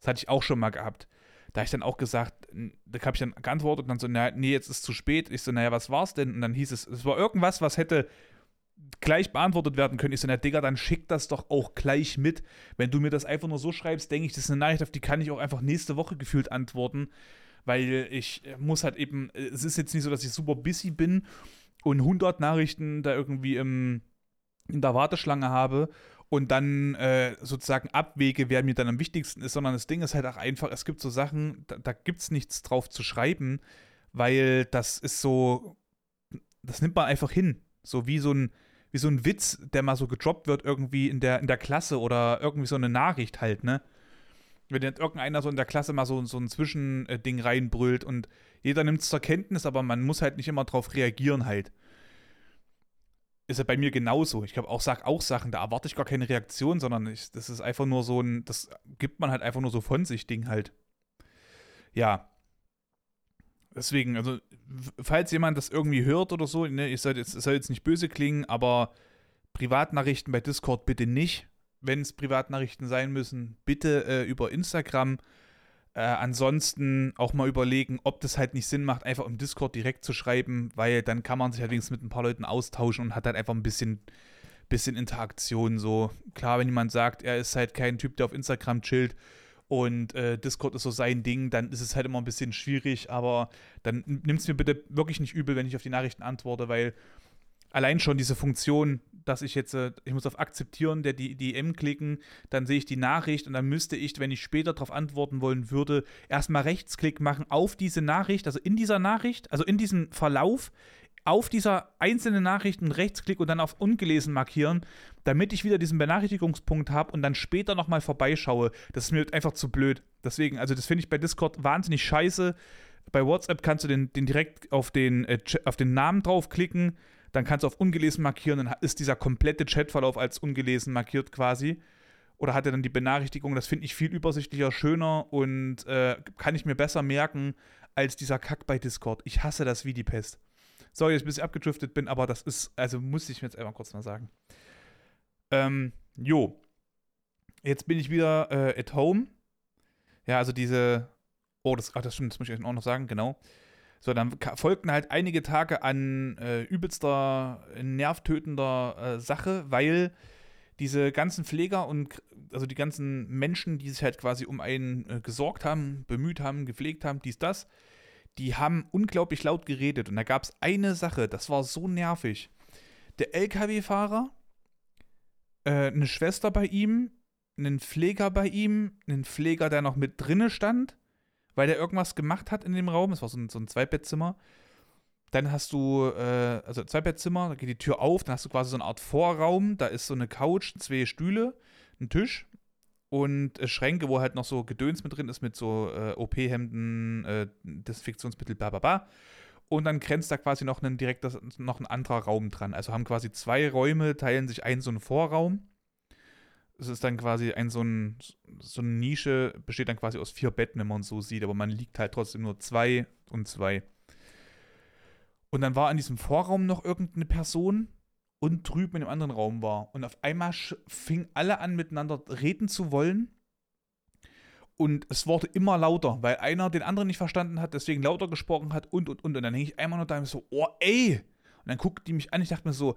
Das hatte ich auch schon mal gehabt. Da habe ich dann auch gesagt, da habe ich dann geantwortet und dann so, na, nee, jetzt ist zu spät. Ich so, naja, was war's denn? Und dann hieß es, es war irgendwas, was hätte gleich beantwortet werden können. Ich so, na Digga, dann schick das doch auch gleich mit. Wenn du mir das einfach nur so schreibst, denke ich, das ist eine Nachricht, auf die kann ich auch einfach nächste Woche gefühlt antworten. Weil ich muss halt eben, es ist jetzt nicht so, dass ich super busy bin und 100 Nachrichten da irgendwie im, in der Warteschlange habe und dann äh, sozusagen abwege, wer mir dann am wichtigsten ist, sondern das Ding ist halt auch einfach, es gibt so Sachen, da, da gibt es nichts drauf zu schreiben, weil das ist so, das nimmt man einfach hin. So wie so ein, wie so ein Witz, der mal so gedroppt wird irgendwie in der, in der Klasse oder irgendwie so eine Nachricht halt, ne? Wenn jetzt irgendeiner so in der Klasse mal so, so ein Zwischending reinbrüllt und jeder nimmt es zur Kenntnis, aber man muss halt nicht immer drauf reagieren halt. Ist ja bei mir genauso. Ich glaube, auch sag auch Sachen, da erwarte ich gar keine Reaktion, sondern ich, das ist einfach nur so ein, das gibt man halt einfach nur so von sich Ding halt. Ja, deswegen, also, falls jemand das irgendwie hört oder so, ne, ich soll jetzt, soll jetzt nicht böse klingen, aber Privatnachrichten bei Discord bitte nicht. Wenn es Privatnachrichten sein müssen, bitte äh, über Instagram. Äh, ansonsten auch mal überlegen, ob das halt nicht Sinn macht, einfach im Discord direkt zu schreiben, weil dann kann man sich halt wenigstens mit ein paar Leuten austauschen und hat halt einfach ein bisschen, bisschen Interaktion. So, klar, wenn jemand sagt, er ist halt kein Typ, der auf Instagram chillt, und äh, Discord ist so sein Ding, dann ist es halt immer ein bisschen schwierig, aber dann nimm es mir bitte wirklich nicht übel, wenn ich auf die Nachrichten antworte, weil allein schon diese Funktion, dass ich jetzt, äh, ich muss auf Akzeptieren der DM klicken, dann sehe ich die Nachricht und dann müsste ich, wenn ich später darauf antworten wollen würde, erstmal Rechtsklick machen auf diese Nachricht, also in dieser Nachricht, also in diesem Verlauf, auf dieser einzelnen Nachricht einen Rechtsklick und dann auf ungelesen markieren, damit ich wieder diesen Benachrichtigungspunkt habe und dann später nochmal vorbeischaue. Das ist mir einfach zu blöd. Deswegen, also das finde ich bei Discord wahnsinnig scheiße. Bei WhatsApp kannst du den, den direkt auf den, äh, auf den Namen draufklicken dann kannst du auf ungelesen markieren, dann ist dieser komplette Chatverlauf als ungelesen markiert quasi. Oder hat er dann die Benachrichtigung, das finde ich viel übersichtlicher, schöner und äh, kann ich mir besser merken als dieser Kack bei Discord. Ich hasse das wie die Pest. Sorry, dass ich ein bisschen abgedriftet bin, aber das ist, also muss ich mir jetzt einmal kurz mal sagen. Ähm, jo. Jetzt bin ich wieder äh, at home. Ja, also diese. Oh, das, ach, das stimmt, das muss ich auch noch sagen, genau. So, dann folgten halt einige Tage an äh, übelster, nervtötender äh, Sache, weil diese ganzen Pfleger und also die ganzen Menschen, die sich halt quasi um einen äh, gesorgt haben, bemüht haben, gepflegt haben, dies, das, die haben unglaublich laut geredet. Und da gab es eine Sache, das war so nervig. Der LKW-Fahrer, äh, eine Schwester bei ihm, einen Pfleger bei ihm, einen Pfleger, der noch mit drinne stand weil der irgendwas gemacht hat in dem Raum. Es war so ein, so ein Zweibettzimmer. Dann hast du, äh, also Zweibettzimmer, da geht die Tür auf, dann hast du quasi so eine Art Vorraum. Da ist so eine Couch, zwei Stühle, ein Tisch und äh, Schränke, wo halt noch so Gedöns mit drin ist, mit so äh, OP-Hemden, äh, Desinfektionsmittel, bla bla bla. Und dann grenzt da quasi noch ein direkt noch ein anderer Raum dran. Also haben quasi zwei Räume, teilen sich ein so einen Vorraum es ist dann quasi ein so, ein so eine Nische, besteht dann quasi aus vier Betten, wenn man so sieht, aber man liegt halt trotzdem nur zwei und zwei. Und dann war in diesem Vorraum noch irgendeine Person und drüben in dem anderen Raum war. Und auf einmal fingen alle an, miteinander reden zu wollen. Und es wurde immer lauter, weil einer den anderen nicht verstanden hat, deswegen lauter gesprochen hat und und und. Und dann hing ich einmal nur da und so, oh ey! Und dann guckte die mich an, ich dachte mir so,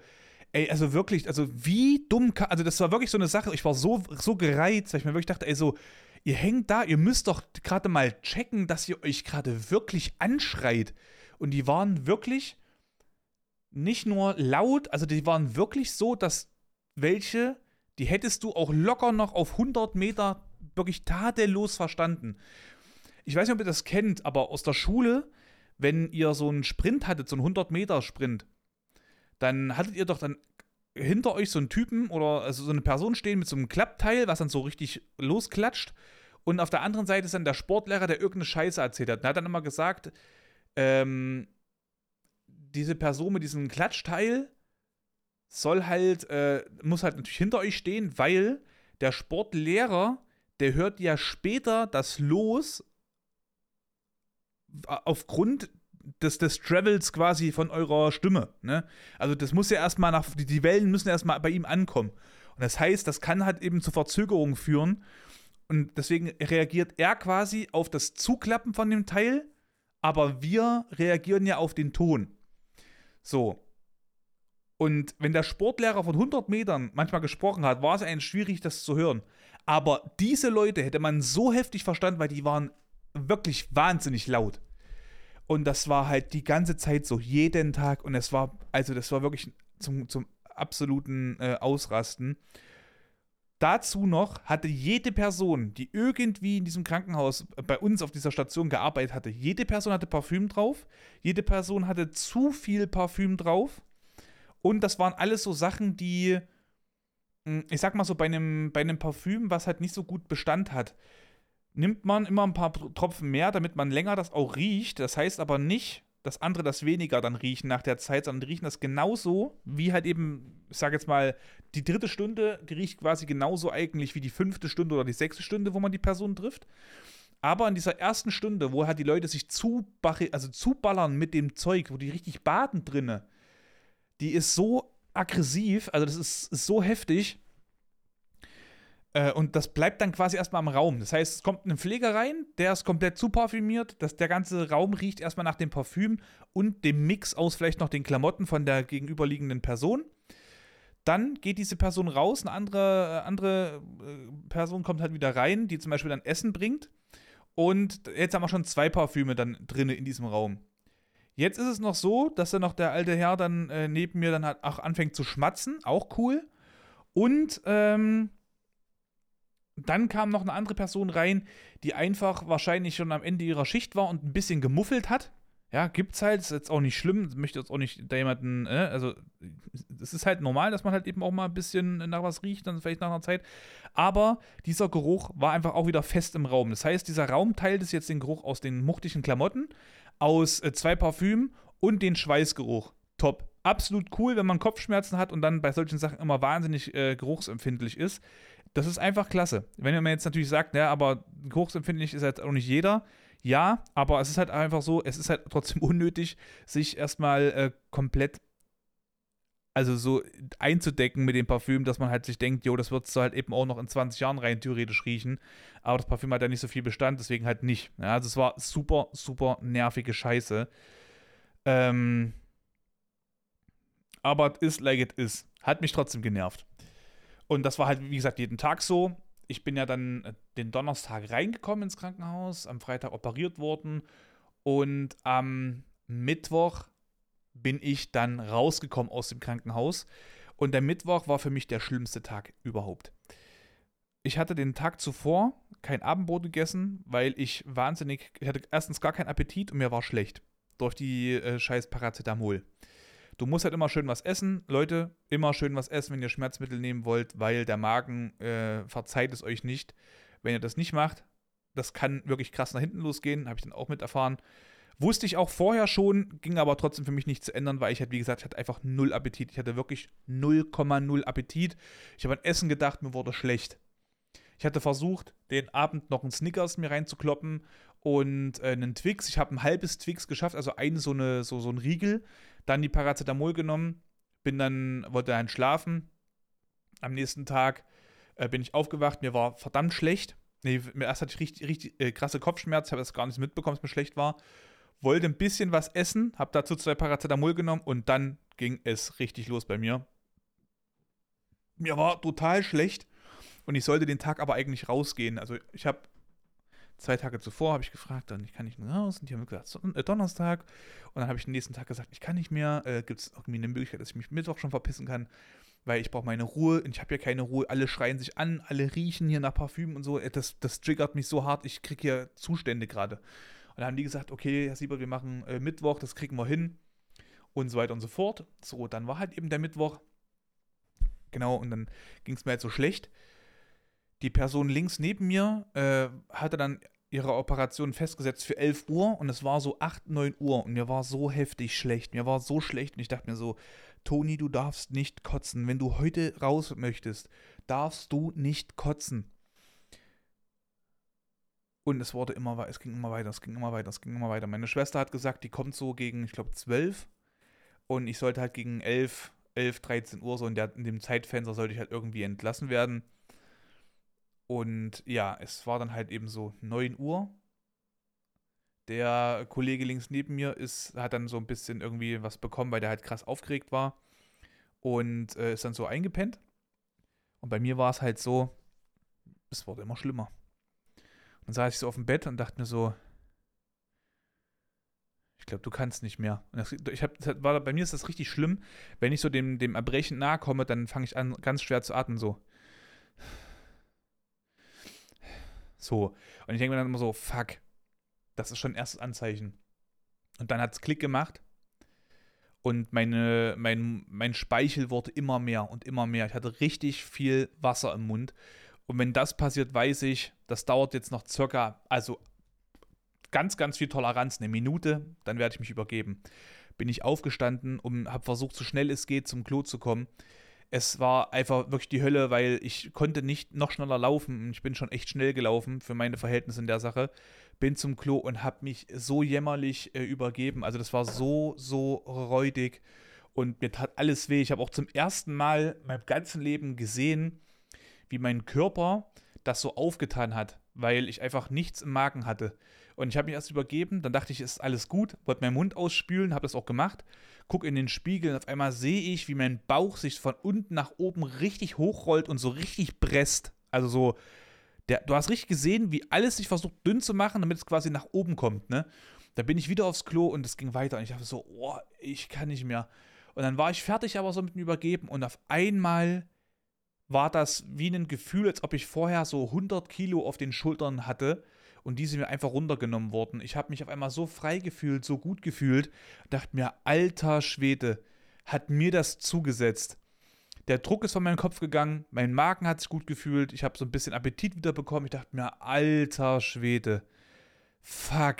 Ey, also wirklich, also wie dumm kann, also das war wirklich so eine Sache, ich war so, so gereizt, weil ich mir wirklich dachte, ey, so, ihr hängt da, ihr müsst doch gerade mal checken, dass ihr euch gerade wirklich anschreit. Und die waren wirklich nicht nur laut, also die waren wirklich so, dass welche, die hättest du auch locker noch auf 100 Meter wirklich tadellos verstanden. Ich weiß nicht, ob ihr das kennt, aber aus der Schule, wenn ihr so einen Sprint hattet, so einen 100 Meter Sprint, dann hattet ihr doch dann hinter euch so einen Typen oder also so eine Person stehen mit so einem Klappteil, was dann so richtig losklatscht. Und auf der anderen Seite ist dann der Sportlehrer, der irgendeine Scheiße erzählt hat. Und er hat dann immer gesagt, ähm, diese Person mit diesem Klatschteil soll halt, äh, muss halt natürlich hinter euch stehen, weil der Sportlehrer, der hört ja später das Los aufgrund des, des Travels quasi von eurer Stimme. Ne? Also das muss ja erstmal nach, die Wellen müssen erstmal bei ihm ankommen. Und das heißt, das kann halt eben zu Verzögerungen führen. Und deswegen reagiert er quasi auf das Zuklappen von dem Teil, aber wir reagieren ja auf den Ton. So. Und wenn der Sportlehrer von 100 Metern manchmal gesprochen hat, war es eigentlich schwierig, das zu hören. Aber diese Leute hätte man so heftig verstanden, weil die waren wirklich wahnsinnig laut. Und das war halt die ganze Zeit so, jeden Tag. Und es war, also das war wirklich zum, zum absoluten äh, Ausrasten. Dazu noch hatte jede Person, die irgendwie in diesem Krankenhaus äh, bei uns auf dieser Station gearbeitet hatte, jede Person hatte Parfüm drauf, jede Person hatte zu viel Parfüm drauf. Und das waren alles so Sachen, die, hm, ich sag mal so, bei einem, bei einem Parfüm, was halt nicht so gut Bestand hat, nimmt man immer ein paar Tropfen mehr, damit man länger das auch riecht. Das heißt aber nicht, dass andere das weniger dann riechen nach der Zeit, sondern die riechen das genauso, wie halt eben, ich sage jetzt mal, die dritte Stunde, die riecht quasi genauso eigentlich wie die fünfte Stunde oder die sechste Stunde, wo man die Person trifft. Aber in dieser ersten Stunde, wo halt die Leute sich zu, also zuballern mit dem Zeug, wo die richtig baden drinne, die ist so aggressiv, also das ist, ist so heftig, und das bleibt dann quasi erstmal im Raum. Das heißt, es kommt ein Pfleger rein, der ist komplett zu parfümiert. Das, der ganze Raum riecht erstmal nach dem Parfüm und dem Mix aus vielleicht noch den Klamotten von der gegenüberliegenden Person. Dann geht diese Person raus, eine andere, äh, andere äh, Person kommt halt wieder rein, die zum Beispiel dann Essen bringt. Und jetzt haben wir schon zwei Parfüme dann drin in diesem Raum. Jetzt ist es noch so, dass dann noch der alte Herr dann äh, neben mir dann halt auch anfängt zu schmatzen, auch cool. Und ähm, dann kam noch eine andere Person rein, die einfach wahrscheinlich schon am Ende ihrer Schicht war und ein bisschen gemuffelt hat. Ja, gibt's halt, ist jetzt auch nicht schlimm, möchte jetzt auch nicht da jemanden, äh, also es ist halt normal, dass man halt eben auch mal ein bisschen nach was riecht, dann vielleicht nach einer Zeit. Aber dieser Geruch war einfach auch wieder fest im Raum. Das heißt, dieser Raum teilt es jetzt den Geruch aus den muchtigen Klamotten, aus äh, zwei Parfümen und den Schweißgeruch. Top. Absolut cool, wenn man Kopfschmerzen hat und dann bei solchen Sachen immer wahnsinnig äh, geruchsempfindlich ist. Das ist einfach klasse. Wenn man jetzt natürlich sagt, ja, aber geruchsempfindlich ist halt auch nicht jeder. Ja, aber es ist halt einfach so, es ist halt trotzdem unnötig, sich erstmal äh, komplett also so einzudecken mit dem Parfüm, dass man halt sich denkt, jo, das wird so halt eben auch noch in 20 Jahren rein theoretisch riechen. Aber das Parfüm hat ja nicht so viel Bestand, deswegen halt nicht. Ja, also es war super, super nervige Scheiße. Ähm, aber es ist like it is. Hat mich trotzdem genervt. Und das war halt, wie gesagt, jeden Tag so ich bin ja dann äh, den Donnerstag reingekommen ins Krankenhaus, am Freitag operiert worden und am Mittwoch bin ich dann rausgekommen aus dem Krankenhaus. Und der Mittwoch war für mich der schlimmste Tag überhaupt. Ich hatte den Tag zuvor kein Abendbrot gegessen, weil ich wahnsinnig, ich hatte erstens gar keinen Appetit und mir war schlecht. Durch die äh, scheiß Paracetamol. Du musst halt immer schön was essen. Leute, immer schön was essen, wenn ihr Schmerzmittel nehmen wollt, weil der Magen äh, verzeiht es euch nicht. Wenn ihr das nicht macht, das kann wirklich krass nach hinten losgehen, habe ich dann auch mit erfahren. Wusste ich auch vorher schon, ging aber trotzdem für mich nicht zu ändern, weil ich halt, wie gesagt, ich hatte einfach null Appetit. Ich hatte wirklich 0,0 Appetit. Ich habe an Essen gedacht, mir wurde schlecht. Ich hatte versucht, den Abend noch einen Snickers mir reinzukloppen und äh, einen Twix. Ich habe ein halbes Twix geschafft, also eine so, eine, so, so ein Riegel. Dann die Paracetamol genommen, bin dann, wollte dann schlafen. Am nächsten Tag äh, bin ich aufgewacht, mir war verdammt schlecht. Nee, erst hatte ich richtig, richtig äh, krasse Kopfschmerzen, habe das gar nicht mitbekommen, dass mir schlecht war. Wollte ein bisschen was essen, habe dazu zwei Paracetamol genommen und dann ging es richtig los bei mir. Mir war total schlecht und ich sollte den Tag aber eigentlich rausgehen. Also ich habe zwei Tage zuvor habe ich gefragt, dann kann ich nur raus und die haben gesagt, äh, Donnerstag. Und dann habe ich den nächsten Tag gesagt, ich kann nicht mehr. Äh, Gibt es irgendwie eine Möglichkeit, dass ich mich Mittwoch schon verpissen kann? Weil ich brauche meine Ruhe und ich habe ja keine Ruhe. Alle schreien sich an, alle riechen hier nach Parfüm und so. Äh, das, das triggert mich so hart, ich kriege hier Zustände gerade. Und dann haben die gesagt, okay, Herr Siebert, wir machen äh, Mittwoch, das kriegen wir hin. Und so weiter und so fort. So, dann war halt eben der Mittwoch. Genau, und dann ging es mir halt so schlecht die Person links neben mir äh, hatte dann ihre Operation festgesetzt für 11 Uhr und es war so 8, 9 Uhr und mir war so heftig schlecht. Mir war so schlecht und ich dachte mir so, Toni, du darfst nicht kotzen. Wenn du heute raus möchtest, darfst du nicht kotzen. Und es wurde immer es ging immer weiter, es ging immer weiter, es ging immer weiter. Meine Schwester hat gesagt, die kommt so gegen, ich glaube, 12 und ich sollte halt gegen 11, 11, 13 Uhr, so in, der, in dem Zeitfenster sollte ich halt irgendwie entlassen werden. Und ja, es war dann halt eben so 9 Uhr. Der Kollege links neben mir ist, hat dann so ein bisschen irgendwie was bekommen, weil der halt krass aufgeregt war. Und äh, ist dann so eingepennt. Und bei mir war es halt so, es wurde immer schlimmer. Und dann saß ich so auf dem Bett und dachte mir so, ich glaube, du kannst nicht mehr. Das, ich hab, das war, bei mir ist das richtig schlimm. Wenn ich so dem, dem Erbrechen nahe komme, dann fange ich an, ganz schwer zu atmen, so. So. Und ich denke mir dann immer so, fuck, das ist schon ein erstes Anzeichen. Und dann hat es Klick gemacht. Und meine, mein, mein Speichel wurde immer mehr und immer mehr. Ich hatte richtig viel Wasser im Mund. Und wenn das passiert, weiß ich, das dauert jetzt noch circa, also ganz, ganz viel Toleranz, eine Minute, dann werde ich mich übergeben. Bin ich aufgestanden und habe versucht, so schnell es geht, zum Klo zu kommen es war einfach wirklich die Hölle, weil ich konnte nicht noch schneller laufen. Ich bin schon echt schnell gelaufen für meine Verhältnisse in der Sache. Bin zum Klo und habe mich so jämmerlich äh, übergeben. Also das war so, so räudig und mir tat alles weh. Ich habe auch zum ersten Mal in meinem ganzen Leben gesehen, wie mein Körper das so aufgetan hat, weil ich einfach nichts im Magen hatte. Und ich habe mich erst übergeben, dann dachte ich, ist alles gut, wollte meinen Mund ausspülen, habe das auch gemacht gucke in den Spiegel und auf einmal sehe ich, wie mein Bauch sich von unten nach oben richtig hochrollt und so richtig presst. Also so, der, du hast richtig gesehen, wie alles sich versucht dünn zu machen, damit es quasi nach oben kommt, ne? Da bin ich wieder aufs Klo und es ging weiter und ich dachte so, oh, ich kann nicht mehr. Und dann war ich fertig, aber so mit dem Übergeben und auf einmal war das wie ein Gefühl, als ob ich vorher so 100 Kilo auf den Schultern hatte und die sind mir einfach runtergenommen worden. Ich habe mich auf einmal so frei gefühlt, so gut gefühlt, dachte mir, alter Schwede, hat mir das zugesetzt. Der Druck ist von meinem Kopf gegangen, mein Magen hat sich gut gefühlt, ich habe so ein bisschen Appetit wieder bekommen. Ich dachte mir, alter Schwede, fuck.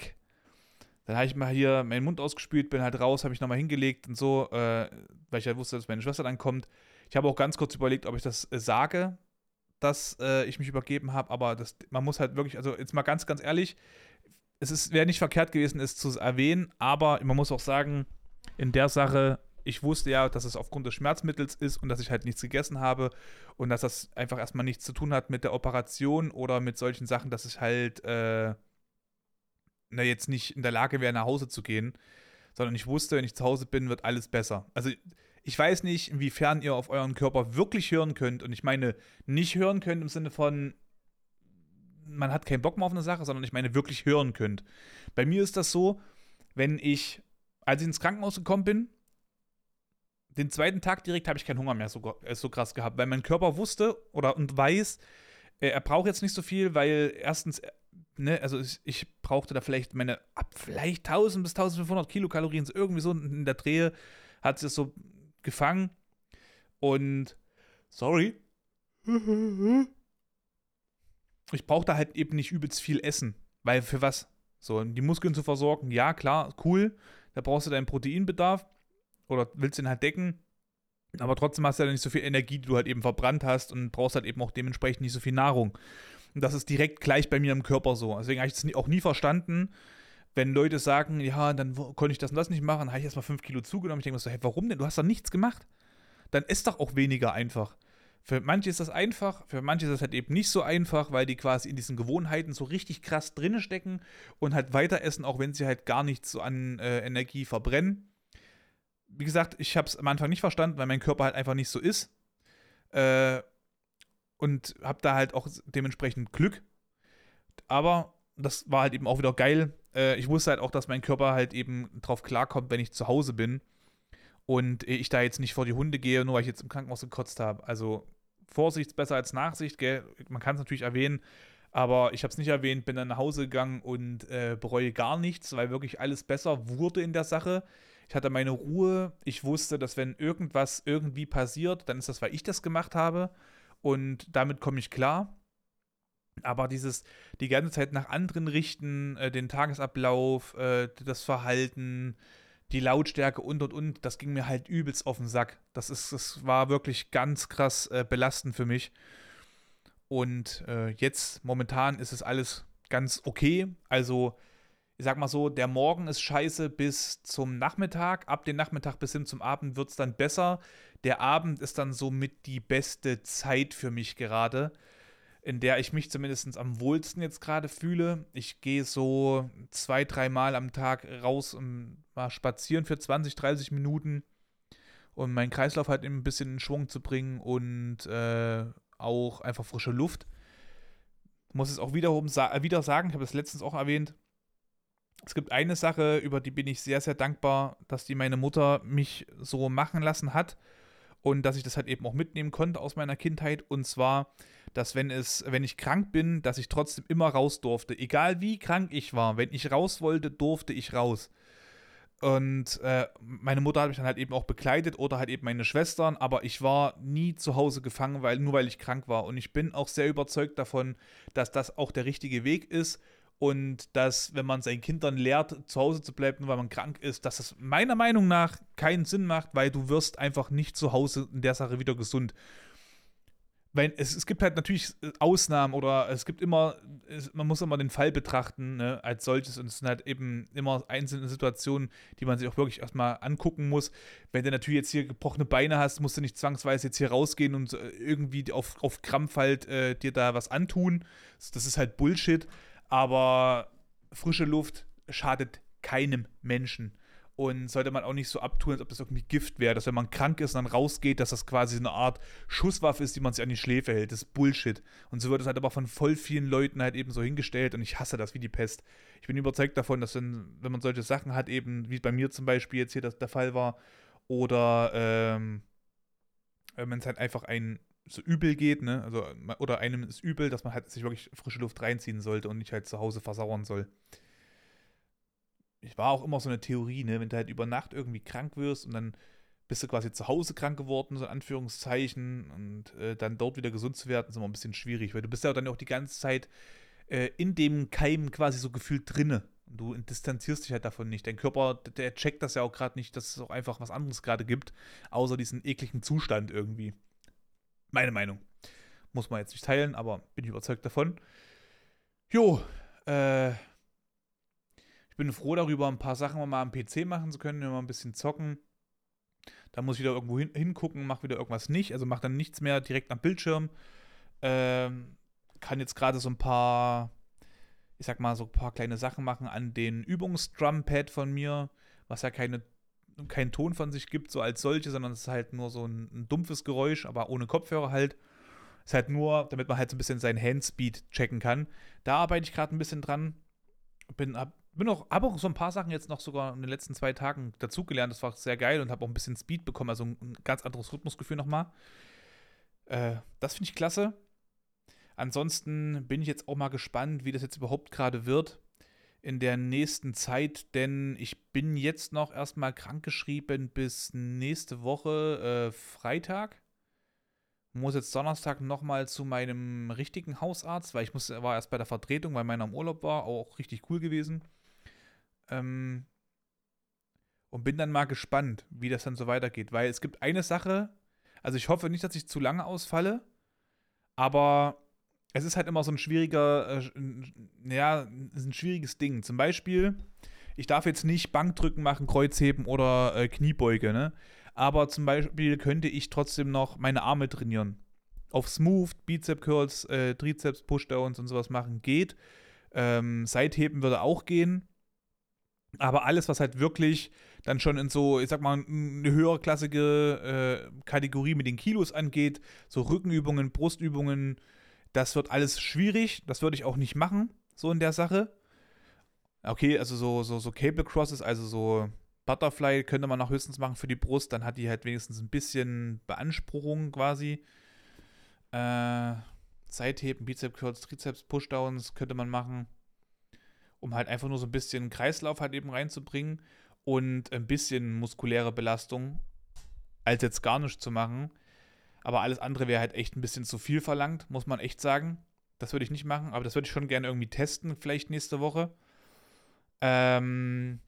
Dann habe ich mal hier meinen Mund ausgespült, bin halt raus, habe mich nochmal hingelegt und so, äh, weil ich ja halt wusste, dass meine Schwester dann kommt. Ich habe auch ganz kurz überlegt, ob ich das äh, sage, dass äh, ich mich übergeben habe, aber das, man muss halt wirklich, also jetzt mal ganz, ganz ehrlich, es wäre nicht verkehrt gewesen, es zu erwähnen, aber man muss auch sagen, in der Sache ich wusste ja, dass es aufgrund des Schmerzmittels ist und dass ich halt nichts gegessen habe und dass das einfach erstmal nichts zu tun hat mit der Operation oder mit solchen Sachen, dass ich halt äh, na, jetzt nicht in der Lage wäre, nach Hause zu gehen, sondern ich wusste, wenn ich zu Hause bin, wird alles besser. Also ich weiß nicht, inwiefern ihr auf euren Körper wirklich hören könnt und ich meine nicht hören könnt im Sinne von man hat keinen Bock mehr auf eine Sache, sondern ich meine wirklich hören könnt. Bei mir ist das so, wenn ich, als ich ins Krankenhaus gekommen bin, den zweiten Tag direkt habe ich keinen Hunger mehr so, äh, so krass gehabt, weil mein Körper wusste oder und weiß, äh, er braucht jetzt nicht so viel, weil erstens, äh, ne, also ich, ich brauchte da vielleicht meine, ab vielleicht 1000 bis 1500 Kilokalorien, irgendwie so in der Drehe hat sich das so gefangen und sorry, ich brauchte halt eben nicht übelst viel Essen, weil für was? So, die Muskeln zu versorgen, ja, klar, cool, da brauchst du deinen Proteinbedarf, oder willst den halt decken. Aber trotzdem hast du ja nicht so viel Energie, die du halt eben verbrannt hast und brauchst halt eben auch dementsprechend nicht so viel Nahrung. Und das ist direkt gleich bei mir im Körper so. Deswegen habe ich es auch nie verstanden, wenn Leute sagen, ja, dann konnte ich das und das nicht machen, habe ich erstmal 5 Kilo zugenommen. Ich denke mir so, hey, warum denn? Du hast doch nichts gemacht. Dann isst doch auch weniger einfach. Für manche ist das einfach, für manche ist das halt eben nicht so einfach, weil die quasi in diesen Gewohnheiten so richtig krass drinne stecken und halt weiter essen, auch wenn sie halt gar nichts so an äh, Energie verbrennen wie gesagt, ich habe es am Anfang nicht verstanden, weil mein Körper halt einfach nicht so ist. Äh, und habe da halt auch dementsprechend Glück. Aber das war halt eben auch wieder geil. Äh, ich wusste halt auch, dass mein Körper halt eben drauf klarkommt, wenn ich zu Hause bin. Und ich da jetzt nicht vor die Hunde gehe, nur weil ich jetzt im Krankenhaus gekotzt habe. Also Vorsicht ist besser als Nachsicht, gell? Man kann es natürlich erwähnen, aber ich habe es nicht erwähnt, bin dann nach Hause gegangen und äh, bereue gar nichts, weil wirklich alles besser wurde in der Sache. Ich hatte meine Ruhe. Ich wusste, dass wenn irgendwas irgendwie passiert, dann ist das, weil ich das gemacht habe. Und damit komme ich klar. Aber dieses die ganze Zeit nach anderen richten, äh, den Tagesablauf, äh, das Verhalten, die Lautstärke und und und, das ging mir halt übelst auf den Sack. Das ist, das war wirklich ganz krass äh, belastend für mich. Und äh, jetzt momentan ist es alles ganz okay. Also ich sag mal so, der Morgen ist scheiße bis zum Nachmittag. Ab dem Nachmittag bis hin zum Abend wird es dann besser. Der Abend ist dann somit die beste Zeit für mich gerade, in der ich mich zumindest am wohlsten jetzt gerade fühle. Ich gehe so zwei, dreimal am Tag raus und mal spazieren für 20, 30 Minuten, um meinen Kreislauf halt ein bisschen in Schwung zu bringen und äh, auch einfach frische Luft. Muss es auch wiederum wieder sagen, ich habe es letztens auch erwähnt, es gibt eine Sache, über die bin ich sehr, sehr dankbar, dass die meine Mutter mich so machen lassen hat und dass ich das halt eben auch mitnehmen konnte aus meiner Kindheit. Und zwar, dass wenn es, wenn ich krank bin, dass ich trotzdem immer raus durfte. Egal wie krank ich war, wenn ich raus wollte, durfte ich raus. Und äh, meine Mutter hat mich dann halt eben auch begleitet oder halt eben meine Schwestern, aber ich war nie zu Hause gefangen, weil, nur weil ich krank war. Und ich bin auch sehr überzeugt davon, dass das auch der richtige Weg ist und dass, wenn man seinen Kindern lehrt, zu Hause zu bleiben, weil man krank ist, dass das meiner Meinung nach keinen Sinn macht, weil du wirst einfach nicht zu Hause in der Sache wieder gesund. Weil es, es gibt halt natürlich äh, Ausnahmen oder es gibt immer, es, man muss immer den Fall betrachten ne, als solches und es sind halt eben immer einzelne Situationen, die man sich auch wirklich erstmal angucken muss. Wenn du natürlich jetzt hier gebrochene Beine hast, musst du nicht zwangsweise jetzt hier rausgehen und äh, irgendwie auf, auf Krampf halt äh, dir da was antun. Das ist halt Bullshit aber frische Luft schadet keinem Menschen. Und sollte man auch nicht so abtun, als ob das irgendwie Gift wäre, dass wenn man krank ist und dann rausgeht, dass das quasi eine Art Schusswaffe ist, die man sich an die Schläfe hält. Das ist Bullshit. Und so wird es halt aber von voll vielen Leuten halt eben so hingestellt und ich hasse das wie die Pest. Ich bin überzeugt davon, dass wenn, wenn man solche Sachen hat, eben, wie bei mir zum Beispiel jetzt hier das der Fall war, oder ähm, wenn es halt einfach ein so übel geht, ne? Also, oder einem ist übel, dass man halt sich wirklich frische Luft reinziehen sollte und nicht halt zu Hause versauern soll. Ich war auch immer so eine Theorie, ne? Wenn du halt über Nacht irgendwie krank wirst und dann bist du quasi zu Hause krank geworden, so in Anführungszeichen, und äh, dann dort wieder gesund zu werden, ist immer ein bisschen schwierig, weil du bist ja dann auch die ganze Zeit äh, in dem Keim quasi so gefühlt drinne. Du distanzierst dich halt davon nicht. Dein Körper, der checkt das ja auch gerade nicht, dass es auch einfach was anderes gerade gibt, außer diesen ekligen Zustand irgendwie. Meine Meinung. Muss man jetzt nicht teilen, aber bin ich überzeugt davon. Jo, äh, ich bin froh darüber, ein paar Sachen mal am PC machen zu können, mal ein bisschen zocken. Da muss ich wieder irgendwo hin, hingucken, mach wieder irgendwas nicht, also mach dann nichts mehr direkt am Bildschirm. Ähm, kann jetzt gerade so ein paar, ich sag mal, so ein paar kleine Sachen machen an den Übungsdrumpad von mir, was ja keine keinen Ton von sich gibt, so als solche, sondern es ist halt nur so ein, ein dumpfes Geräusch, aber ohne Kopfhörer halt. Ist halt nur, damit man halt so ein bisschen seinen Handspeed checken kann. Da arbeite ich gerade ein bisschen dran. Bin, hab, bin auch, habe auch so ein paar Sachen jetzt noch sogar in den letzten zwei Tagen dazugelernt. Das war sehr geil und habe auch ein bisschen Speed bekommen, also ein, ein ganz anderes Rhythmusgefühl nochmal. Äh, das finde ich klasse. Ansonsten bin ich jetzt auch mal gespannt, wie das jetzt überhaupt gerade wird in der nächsten Zeit, denn ich bin jetzt noch erstmal krankgeschrieben bis nächste Woche äh, Freitag. Muss jetzt Donnerstag nochmal zu meinem richtigen Hausarzt, weil ich muss, war erst bei der Vertretung, weil meiner im Urlaub war, auch richtig cool gewesen. Ähm, und bin dann mal gespannt, wie das dann so weitergeht, weil es gibt eine Sache, also ich hoffe nicht, dass ich zu lange ausfalle, aber es ist halt immer so ein schwieriger, äh, ja, ein schwieriges Ding. Zum Beispiel, ich darf jetzt nicht Bankdrücken machen, Kreuzheben oder äh, Kniebeuge, ne? Aber zum Beispiel könnte ich trotzdem noch meine Arme trainieren. Auf Smooth, Bizep Curls, äh, Trizeps, Pushdowns und sowas machen geht. Ähm, Seitheben würde auch gehen. Aber alles, was halt wirklich dann schon in so, ich sag mal, eine höherklassige äh, Kategorie mit den Kilos angeht, so Rückenübungen, Brustübungen, das wird alles schwierig, das würde ich auch nicht machen, so in der Sache. Okay, also so, so, so Cable Crosses, also so Butterfly könnte man noch höchstens machen für die Brust, dann hat die halt wenigstens ein bisschen Beanspruchung quasi. Äh, Seitheben, Bizep Curls, Trizeps, Pushdowns könnte man machen, um halt einfach nur so ein bisschen Kreislauf halt eben reinzubringen und ein bisschen muskuläre Belastung, als jetzt gar nichts zu machen. Aber alles andere wäre halt echt ein bisschen zu viel verlangt, muss man echt sagen. Das würde ich nicht machen, aber das würde ich schon gerne irgendwie testen, vielleicht nächste Woche. Ähm,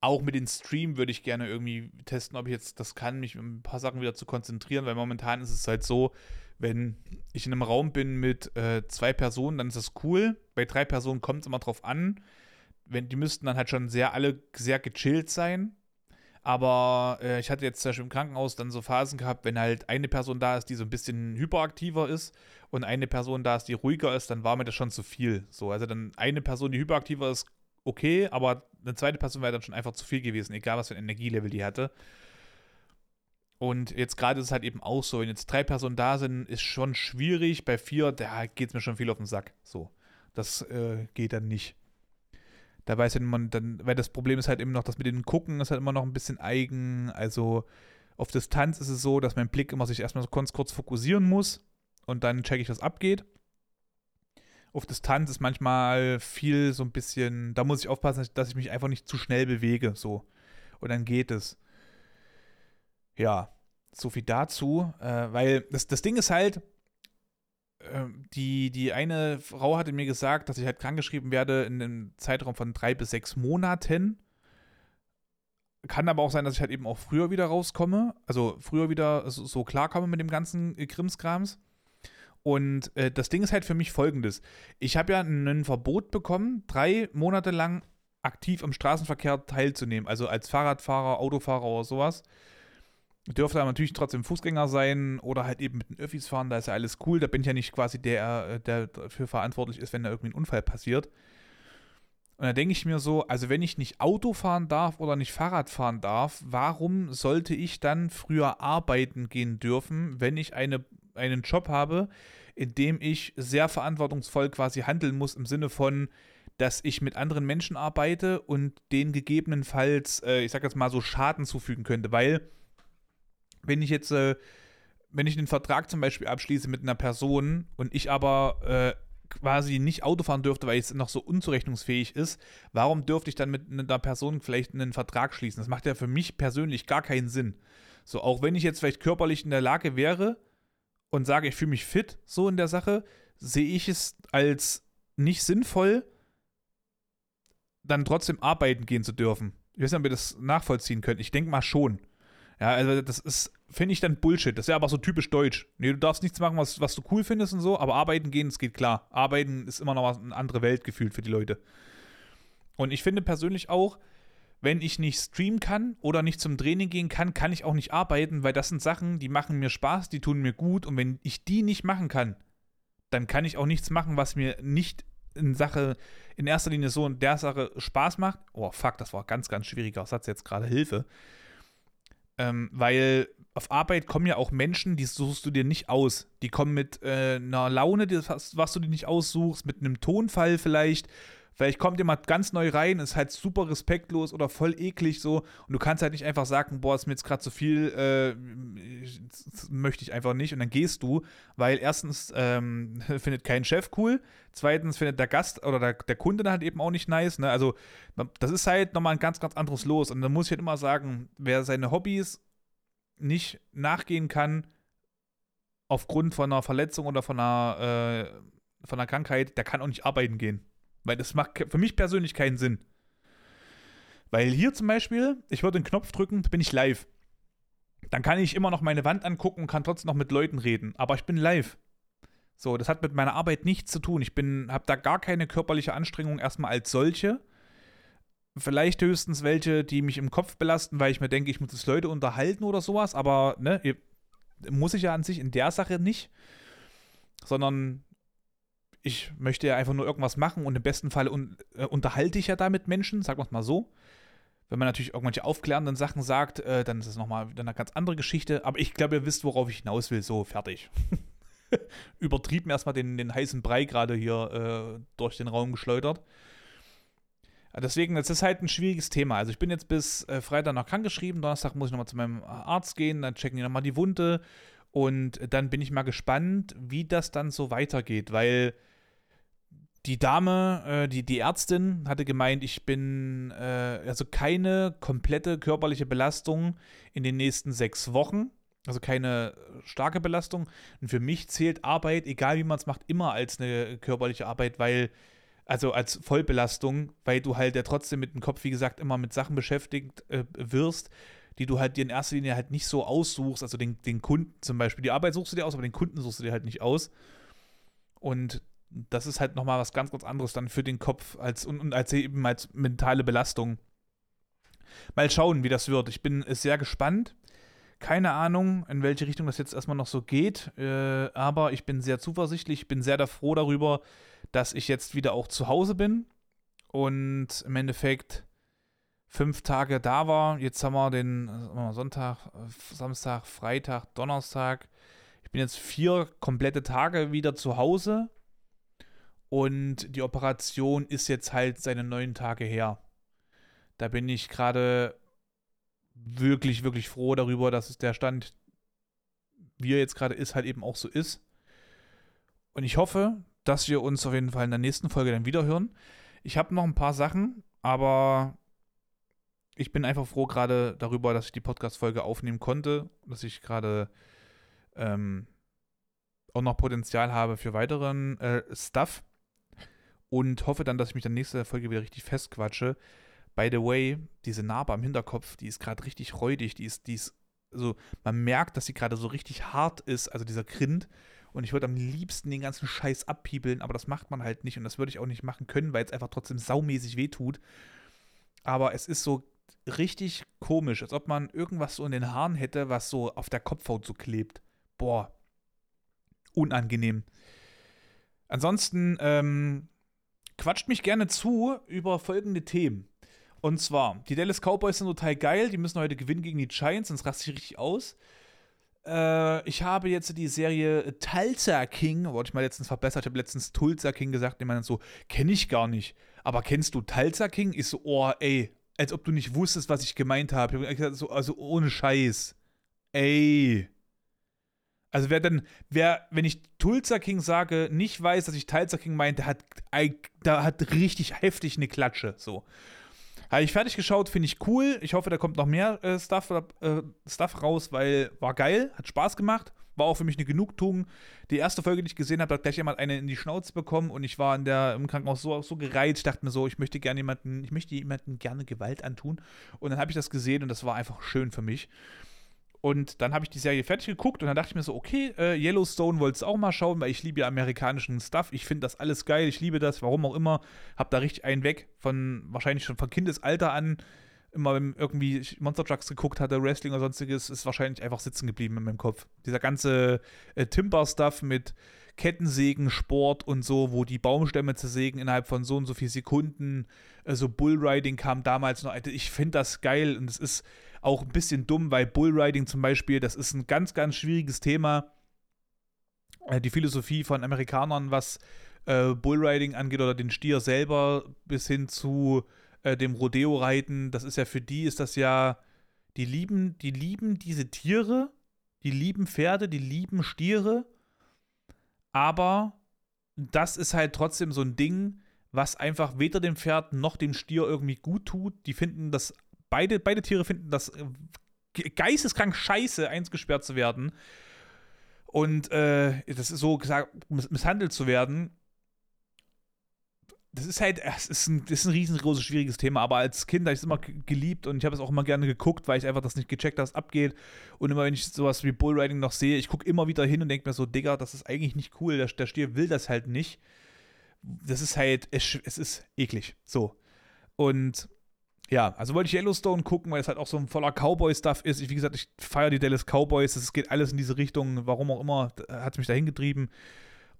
auch mit dem Stream würde ich gerne irgendwie testen, ob ich jetzt das kann, mich ein paar Sachen wieder zu konzentrieren, weil momentan ist es halt so, wenn ich in einem Raum bin mit äh, zwei Personen, dann ist das cool. Bei drei Personen kommt es immer drauf an. Wenn, die müssten dann halt schon sehr alle sehr gechillt sein. Aber äh, ich hatte jetzt zum Beispiel im Krankenhaus dann so Phasen gehabt, wenn halt eine Person da ist, die so ein bisschen hyperaktiver ist und eine Person da ist, die ruhiger ist, dann war mir das schon zu viel. So, also dann eine Person, die hyperaktiver ist, okay, aber eine zweite Person wäre dann schon einfach zu viel gewesen, egal was für ein Energielevel die hatte. Und jetzt gerade ist es halt eben auch so, wenn jetzt drei Personen da sind, ist schon schwierig. Bei vier, da geht es mir schon viel auf den Sack. So, das äh, geht dann nicht. Da weiß man dann, weil das Problem ist halt immer noch, dass mit den Gucken ist halt immer noch ein bisschen eigen. Also auf Distanz ist es so, dass mein Blick immer sich erstmal so kurz, kurz fokussieren muss und dann checke ich, was abgeht. Auf Distanz ist manchmal viel so ein bisschen, da muss ich aufpassen, dass ich mich einfach nicht zu schnell bewege, so. Und dann geht es. Ja, so viel dazu, äh, weil das, das Ding ist halt, die, die eine Frau hatte mir gesagt, dass ich halt krankgeschrieben werde in einem Zeitraum von drei bis sechs Monaten. Kann aber auch sein, dass ich halt eben auch früher wieder rauskomme. Also früher wieder so, so klarkomme mit dem ganzen Krimskrams. Und äh, das Ding ist halt für mich folgendes. Ich habe ja ein Verbot bekommen, drei Monate lang aktiv am Straßenverkehr teilzunehmen. Also als Fahrradfahrer, Autofahrer oder sowas dürfte aber natürlich trotzdem Fußgänger sein oder halt eben mit den Öffis fahren, da ist ja alles cool. Da bin ich ja nicht quasi der, äh, der dafür verantwortlich ist, wenn da irgendwie ein Unfall passiert. Und da denke ich mir so, also wenn ich nicht Auto fahren darf oder nicht Fahrrad fahren darf, warum sollte ich dann früher arbeiten gehen dürfen, wenn ich eine, einen Job habe, in dem ich sehr verantwortungsvoll quasi handeln muss im Sinne von, dass ich mit anderen Menschen arbeite und denen gegebenenfalls, äh, ich sag jetzt mal so, Schaden zufügen könnte, weil wenn ich jetzt, äh, wenn ich einen Vertrag zum Beispiel abschließe mit einer Person und ich aber äh, quasi nicht Auto fahren dürfte, weil es noch so unzurechnungsfähig ist, warum dürfte ich dann mit einer Person vielleicht einen Vertrag schließen? Das macht ja für mich persönlich gar keinen Sinn. So, auch wenn ich jetzt vielleicht körperlich in der Lage wäre und sage, ich fühle mich fit so in der Sache, sehe ich es als nicht sinnvoll, dann trotzdem arbeiten gehen zu dürfen. Ich weiß nicht, ob ihr das nachvollziehen könnt. Ich denke mal schon. Ja, also das ist, finde ich dann Bullshit. Das ist ja aber so typisch deutsch. Nee, du darfst nichts machen, was, was du cool findest und so, aber arbeiten gehen, das geht klar. Arbeiten ist immer noch eine andere Welt gefühlt für die Leute. Und ich finde persönlich auch, wenn ich nicht streamen kann oder nicht zum Training gehen kann, kann ich auch nicht arbeiten, weil das sind Sachen, die machen mir Spaß, die tun mir gut. Und wenn ich die nicht machen kann, dann kann ich auch nichts machen, was mir nicht in Sache, in erster Linie so in der Sache Spaß macht. Oh, fuck, das war ganz, ganz schwieriger Satz jetzt gerade Hilfe. Ähm, weil auf Arbeit kommen ja auch Menschen, die suchst du dir nicht aus. Die kommen mit äh, einer Laune, was, was du dir nicht aussuchst, mit einem Tonfall vielleicht. Vielleicht kommt jemand ganz neu rein, ist halt super respektlos oder voll eklig so und du kannst halt nicht einfach sagen, boah, ist mir jetzt gerade zu viel, äh, möchte ich einfach nicht und dann gehst du, weil erstens ähm, findet kein Chef cool, zweitens findet der Gast oder der, der Kunde dann halt eben auch nicht nice, ne? also das ist halt nochmal ein ganz, ganz anderes Los und dann muss ich halt immer sagen, wer seine Hobbys nicht nachgehen kann, aufgrund von einer Verletzung oder von einer, äh, von einer Krankheit, der kann auch nicht arbeiten gehen. Weil das macht für mich persönlich keinen Sinn. Weil hier zum Beispiel, ich würde den Knopf drücken, bin ich live. Dann kann ich immer noch meine Wand angucken und kann trotzdem noch mit Leuten reden. Aber ich bin live. So, das hat mit meiner Arbeit nichts zu tun. Ich habe da gar keine körperliche Anstrengung erstmal als solche. Vielleicht höchstens welche, die mich im Kopf belasten, weil ich mir denke, ich muss jetzt Leute unterhalten oder sowas. Aber ne, muss ich ja an sich in der Sache nicht. Sondern ich möchte ja einfach nur irgendwas machen und im besten Fall un äh, unterhalte ich ja da mit Menschen, sagen wir es mal so. Wenn man natürlich irgendwelche aufklärenden Sachen sagt, äh, dann ist es nochmal eine ganz andere Geschichte. Aber ich glaube, ihr wisst, worauf ich hinaus will. So, fertig. Übertrieben erstmal den, den heißen Brei gerade hier äh, durch den Raum geschleudert. Deswegen, das ist halt ein schwieriges Thema. Also ich bin jetzt bis äh, Freitag noch krankgeschrieben, Donnerstag muss ich nochmal zu meinem Arzt gehen, dann checken die nochmal die Wunde und dann bin ich mal gespannt, wie das dann so weitergeht, weil die Dame, äh, die, die Ärztin, hatte gemeint, ich bin äh, also keine komplette körperliche Belastung in den nächsten sechs Wochen. Also keine starke Belastung. Und für mich zählt Arbeit, egal wie man es macht, immer als eine körperliche Arbeit, weil, also als Vollbelastung, weil du halt ja trotzdem mit dem Kopf, wie gesagt, immer mit Sachen beschäftigt äh, wirst, die du halt dir in erster Linie halt nicht so aussuchst. Also den, den Kunden zum Beispiel. Die Arbeit suchst du dir aus, aber den Kunden suchst du dir halt nicht aus. Und das ist halt nochmal was ganz, ganz anderes dann für den Kopf als, und, und als eben als mentale Belastung. Mal schauen, wie das wird. Ich bin sehr gespannt. Keine Ahnung, in welche Richtung das jetzt erstmal noch so geht, äh, aber ich bin sehr zuversichtlich. Ich bin sehr froh darüber, dass ich jetzt wieder auch zu Hause bin und im Endeffekt fünf Tage da war. Jetzt haben wir den Sonntag, Samstag, Freitag, Donnerstag. Ich bin jetzt vier komplette Tage wieder zu Hause und die Operation ist jetzt halt seine neun Tage her. Da bin ich gerade wirklich, wirklich froh darüber, dass es der Stand, wie er jetzt gerade ist, halt eben auch so ist. Und ich hoffe, dass wir uns auf jeden Fall in der nächsten Folge dann wieder hören. Ich habe noch ein paar Sachen, aber ich bin einfach froh gerade darüber, dass ich die Podcast-Folge aufnehmen konnte, dass ich gerade ähm, auch noch Potenzial habe für weiteren äh, Stuff und hoffe dann, dass ich mich dann nächste Folge wieder richtig festquatsche. By the way, diese Narbe am Hinterkopf, die ist gerade richtig räudig, die ist, die ist, also man merkt, dass sie gerade so richtig hart ist, also dieser Grind. Und ich würde am liebsten den ganzen Scheiß abpiebeln, aber das macht man halt nicht und das würde ich auch nicht machen können, weil es einfach trotzdem saumäßig wehtut. Aber es ist so richtig komisch, als ob man irgendwas so in den Haaren hätte, was so auf der Kopfhaut so klebt. Boah. Unangenehm. Ansonsten, ähm, quatscht mich gerne zu über folgende Themen. Und zwar, die Dallas Cowboys sind total geil, die müssen heute gewinnen gegen die Giants, sonst raste ich richtig aus. Äh, ich habe jetzt die Serie Tulsa King, wollte ich mal letztens verbessert, ich habe letztens Tulsa King gesagt, den man so, kenne ich gar nicht. Aber kennst du Tulsa King? Ich so, oh, ey, als ob du nicht wusstest, was ich gemeint habe. Ich habe gesagt, so, also ohne Scheiß. Ey. Also wer dann, wer, wenn ich Tulsa King sage, nicht weiß, dass ich Tulsa King meinte, hat, da hat richtig heftig eine Klatsche. So. Habe ich fertig geschaut, finde ich cool. Ich hoffe, da kommt noch mehr äh, Stuff, äh, Stuff raus, weil war geil, hat Spaß gemacht. War auch für mich eine Genugtuung. Die erste Folge, die ich gesehen habe, hat gleich jemand eine in die Schnauze bekommen und ich war in der, im Krankenhaus so, so gereizt. Dachte mir so, ich möchte gerne jemanden, ich möchte jemanden gerne Gewalt antun. Und dann habe ich das gesehen und das war einfach schön für mich. Und dann habe ich die Serie fertig geguckt und dann dachte ich mir so, okay, äh, Yellowstone wollte es auch mal schauen, weil ich liebe ja amerikanischen Stuff. Ich finde das alles geil, ich liebe das, warum auch immer. Hab da richtig einen weg, von wahrscheinlich schon von Kindesalter an. Immer wenn irgendwie Monster Trucks geguckt hatte, Wrestling oder sonstiges, ist wahrscheinlich einfach sitzen geblieben in meinem Kopf. Dieser ganze äh, Timber-Stuff mit Kettensägen, Sport und so, wo die Baumstämme zersägen innerhalb von so und so vielen Sekunden. Äh, so Bullriding kam damals noch. Ich finde das geil und es ist auch ein bisschen dumm, weil Bullriding zum Beispiel, das ist ein ganz, ganz schwieriges Thema. Äh, die Philosophie von Amerikanern, was äh, Bullriding angeht oder den Stier selber bis hin zu äh, dem Rodeo-Reiten, das ist ja für die, ist das ja, die lieben, die lieben diese Tiere, die lieben Pferde, die lieben Stiere, aber das ist halt trotzdem so ein Ding, was einfach weder dem Pferd noch dem Stier irgendwie gut tut. Die finden das beide, beide Tiere finden das äh, geisteskrank scheiße, eingesperrt zu werden. Und äh, das ist so gesagt, misshandelt zu werden. Das ist halt, es ist ein, das ist ein riesengroßes, schwieriges Thema, aber als Kind habe ich es immer geliebt und ich habe es auch immer gerne geguckt, weil ich einfach das nicht gecheckt habe, was abgeht. Und immer, wenn ich sowas wie Bullriding noch sehe, ich gucke immer wieder hin und denke mir so, Digga, das ist eigentlich nicht cool, der, der Stier will das halt nicht. Das ist halt, es, es ist eklig. So. Und ja, also wollte ich Yellowstone gucken, weil es halt auch so ein voller Cowboy-Stuff ist. Ich, wie gesagt, ich feiere die Dallas Cowboys. Es geht alles in diese Richtung. Warum auch immer, hat es mich dahin getrieben.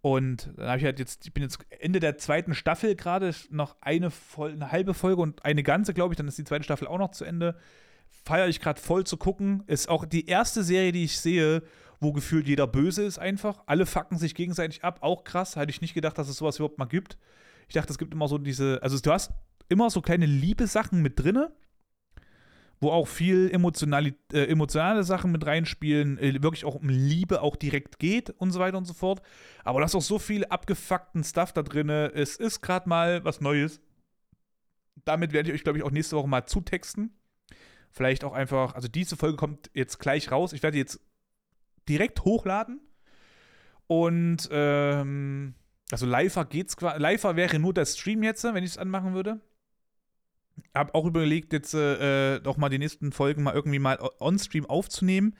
Und dann habe ich halt jetzt, ich bin jetzt Ende der zweiten Staffel gerade, noch eine, eine halbe Folge und eine ganze, glaube ich, dann ist die zweite Staffel auch noch zu Ende. Feiere ich gerade voll zu gucken. Ist auch die erste Serie, die ich sehe, wo gefühlt jeder böse ist einfach. Alle fucken sich gegenseitig ab. Auch krass. Hätte ich nicht gedacht, dass es sowas überhaupt mal gibt. Ich dachte, es gibt immer so diese, also du hast immer so kleine Liebe-Sachen mit drinne, wo auch viel emotionali äh, emotionale Sachen mit reinspielen, äh, wirklich auch um Liebe auch direkt geht und so weiter und so fort. Aber da ist auch so viel abgefuckten Stuff da drin. Es ist gerade mal was Neues. Damit werde ich euch, glaube ich, auch nächste Woche mal zutexten. Vielleicht auch einfach, also diese Folge kommt jetzt gleich raus. Ich werde jetzt direkt hochladen. Und ähm, also live geht's quasi. Live wäre nur der Stream jetzt, wenn ich es anmachen würde habe auch überlegt, jetzt äh, doch mal die nächsten Folgen mal irgendwie mal on-stream aufzunehmen.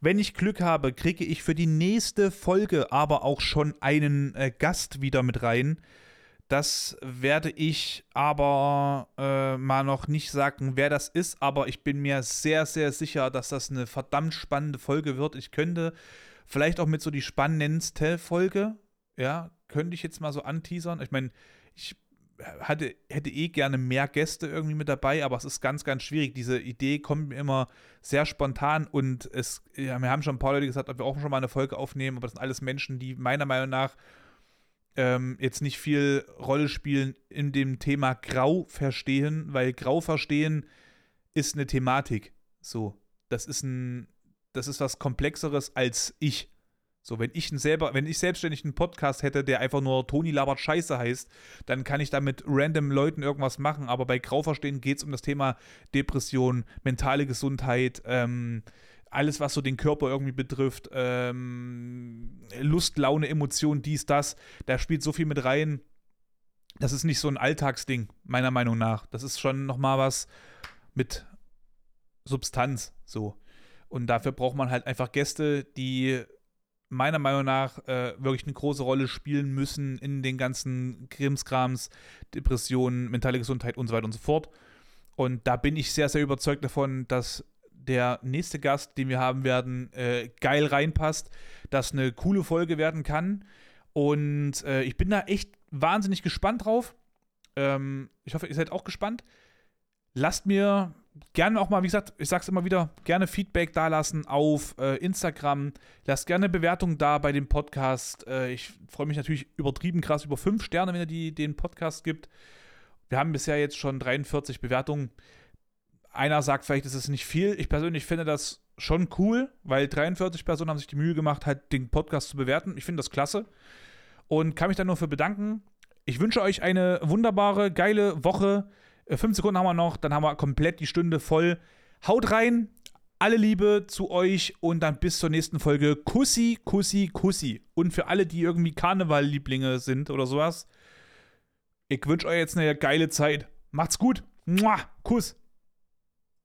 Wenn ich Glück habe, kriege ich für die nächste Folge aber auch schon einen äh, Gast wieder mit rein. Das werde ich aber äh, mal noch nicht sagen, wer das ist, aber ich bin mir sehr, sehr sicher, dass das eine verdammt spannende Folge wird. Ich könnte vielleicht auch mit so die spannendste Folge, ja, könnte ich jetzt mal so anteasern. Ich meine, ich hatte, hätte eh gerne mehr Gäste irgendwie mit dabei, aber es ist ganz, ganz schwierig. Diese Idee kommt mir immer sehr spontan und es, ja, wir haben schon ein paar Leute gesagt, ob wir auch schon mal eine Folge aufnehmen, aber das sind alles Menschen, die meiner Meinung nach ähm, jetzt nicht viel Rolle spielen in dem Thema Grau verstehen, weil Grau verstehen ist eine Thematik. So, das ist ein, das ist was Komplexeres als ich. So, wenn ich selber, wenn ich selbstständig einen Podcast hätte, der einfach nur Toni labert Scheiße heißt, dann kann ich da mit random Leuten irgendwas machen. Aber bei Grauverstehen geht es um das Thema Depression, mentale Gesundheit, ähm, alles, was so den Körper irgendwie betrifft, ähm, Lust, Laune, Emotion, dies, das. Da spielt so viel mit rein. Das ist nicht so ein Alltagsding, meiner Meinung nach. Das ist schon nochmal was mit Substanz, so. Und dafür braucht man halt einfach Gäste, die meiner Meinung nach äh, wirklich eine große Rolle spielen müssen in den ganzen Krimskrams, Depressionen, mentale Gesundheit und so weiter und so fort. Und da bin ich sehr, sehr überzeugt davon, dass der nächste Gast, den wir haben werden, äh, geil reinpasst, dass eine coole Folge werden kann. Und äh, ich bin da echt wahnsinnig gespannt drauf. Ähm, ich hoffe, ihr seid auch gespannt. Lasst mir gerne auch mal, wie gesagt, ich sag's immer wieder, gerne Feedback dalassen auf äh, Instagram. Lasst gerne Bewertungen da bei dem Podcast. Äh, ich freue mich natürlich übertrieben krass über fünf Sterne, wenn ihr die, den Podcast gibt. Wir haben bisher jetzt schon 43 Bewertungen. Einer sagt vielleicht, ist es nicht viel. Ich persönlich finde das schon cool, weil 43 Personen haben sich die Mühe gemacht, halt den Podcast zu bewerten. Ich finde das klasse und kann mich dann nur für bedanken. Ich wünsche euch eine wunderbare, geile Woche. Äh, fünf Sekunden haben wir noch, dann haben wir komplett die Stunde voll. Haut rein, alle Liebe zu euch und dann bis zur nächsten Folge. Kussi, Kussi, Kussi. Und für alle, die irgendwie Karneval-Lieblinge sind oder sowas, ich wünsche euch jetzt eine geile Zeit. Macht's gut. Mua, Kuss.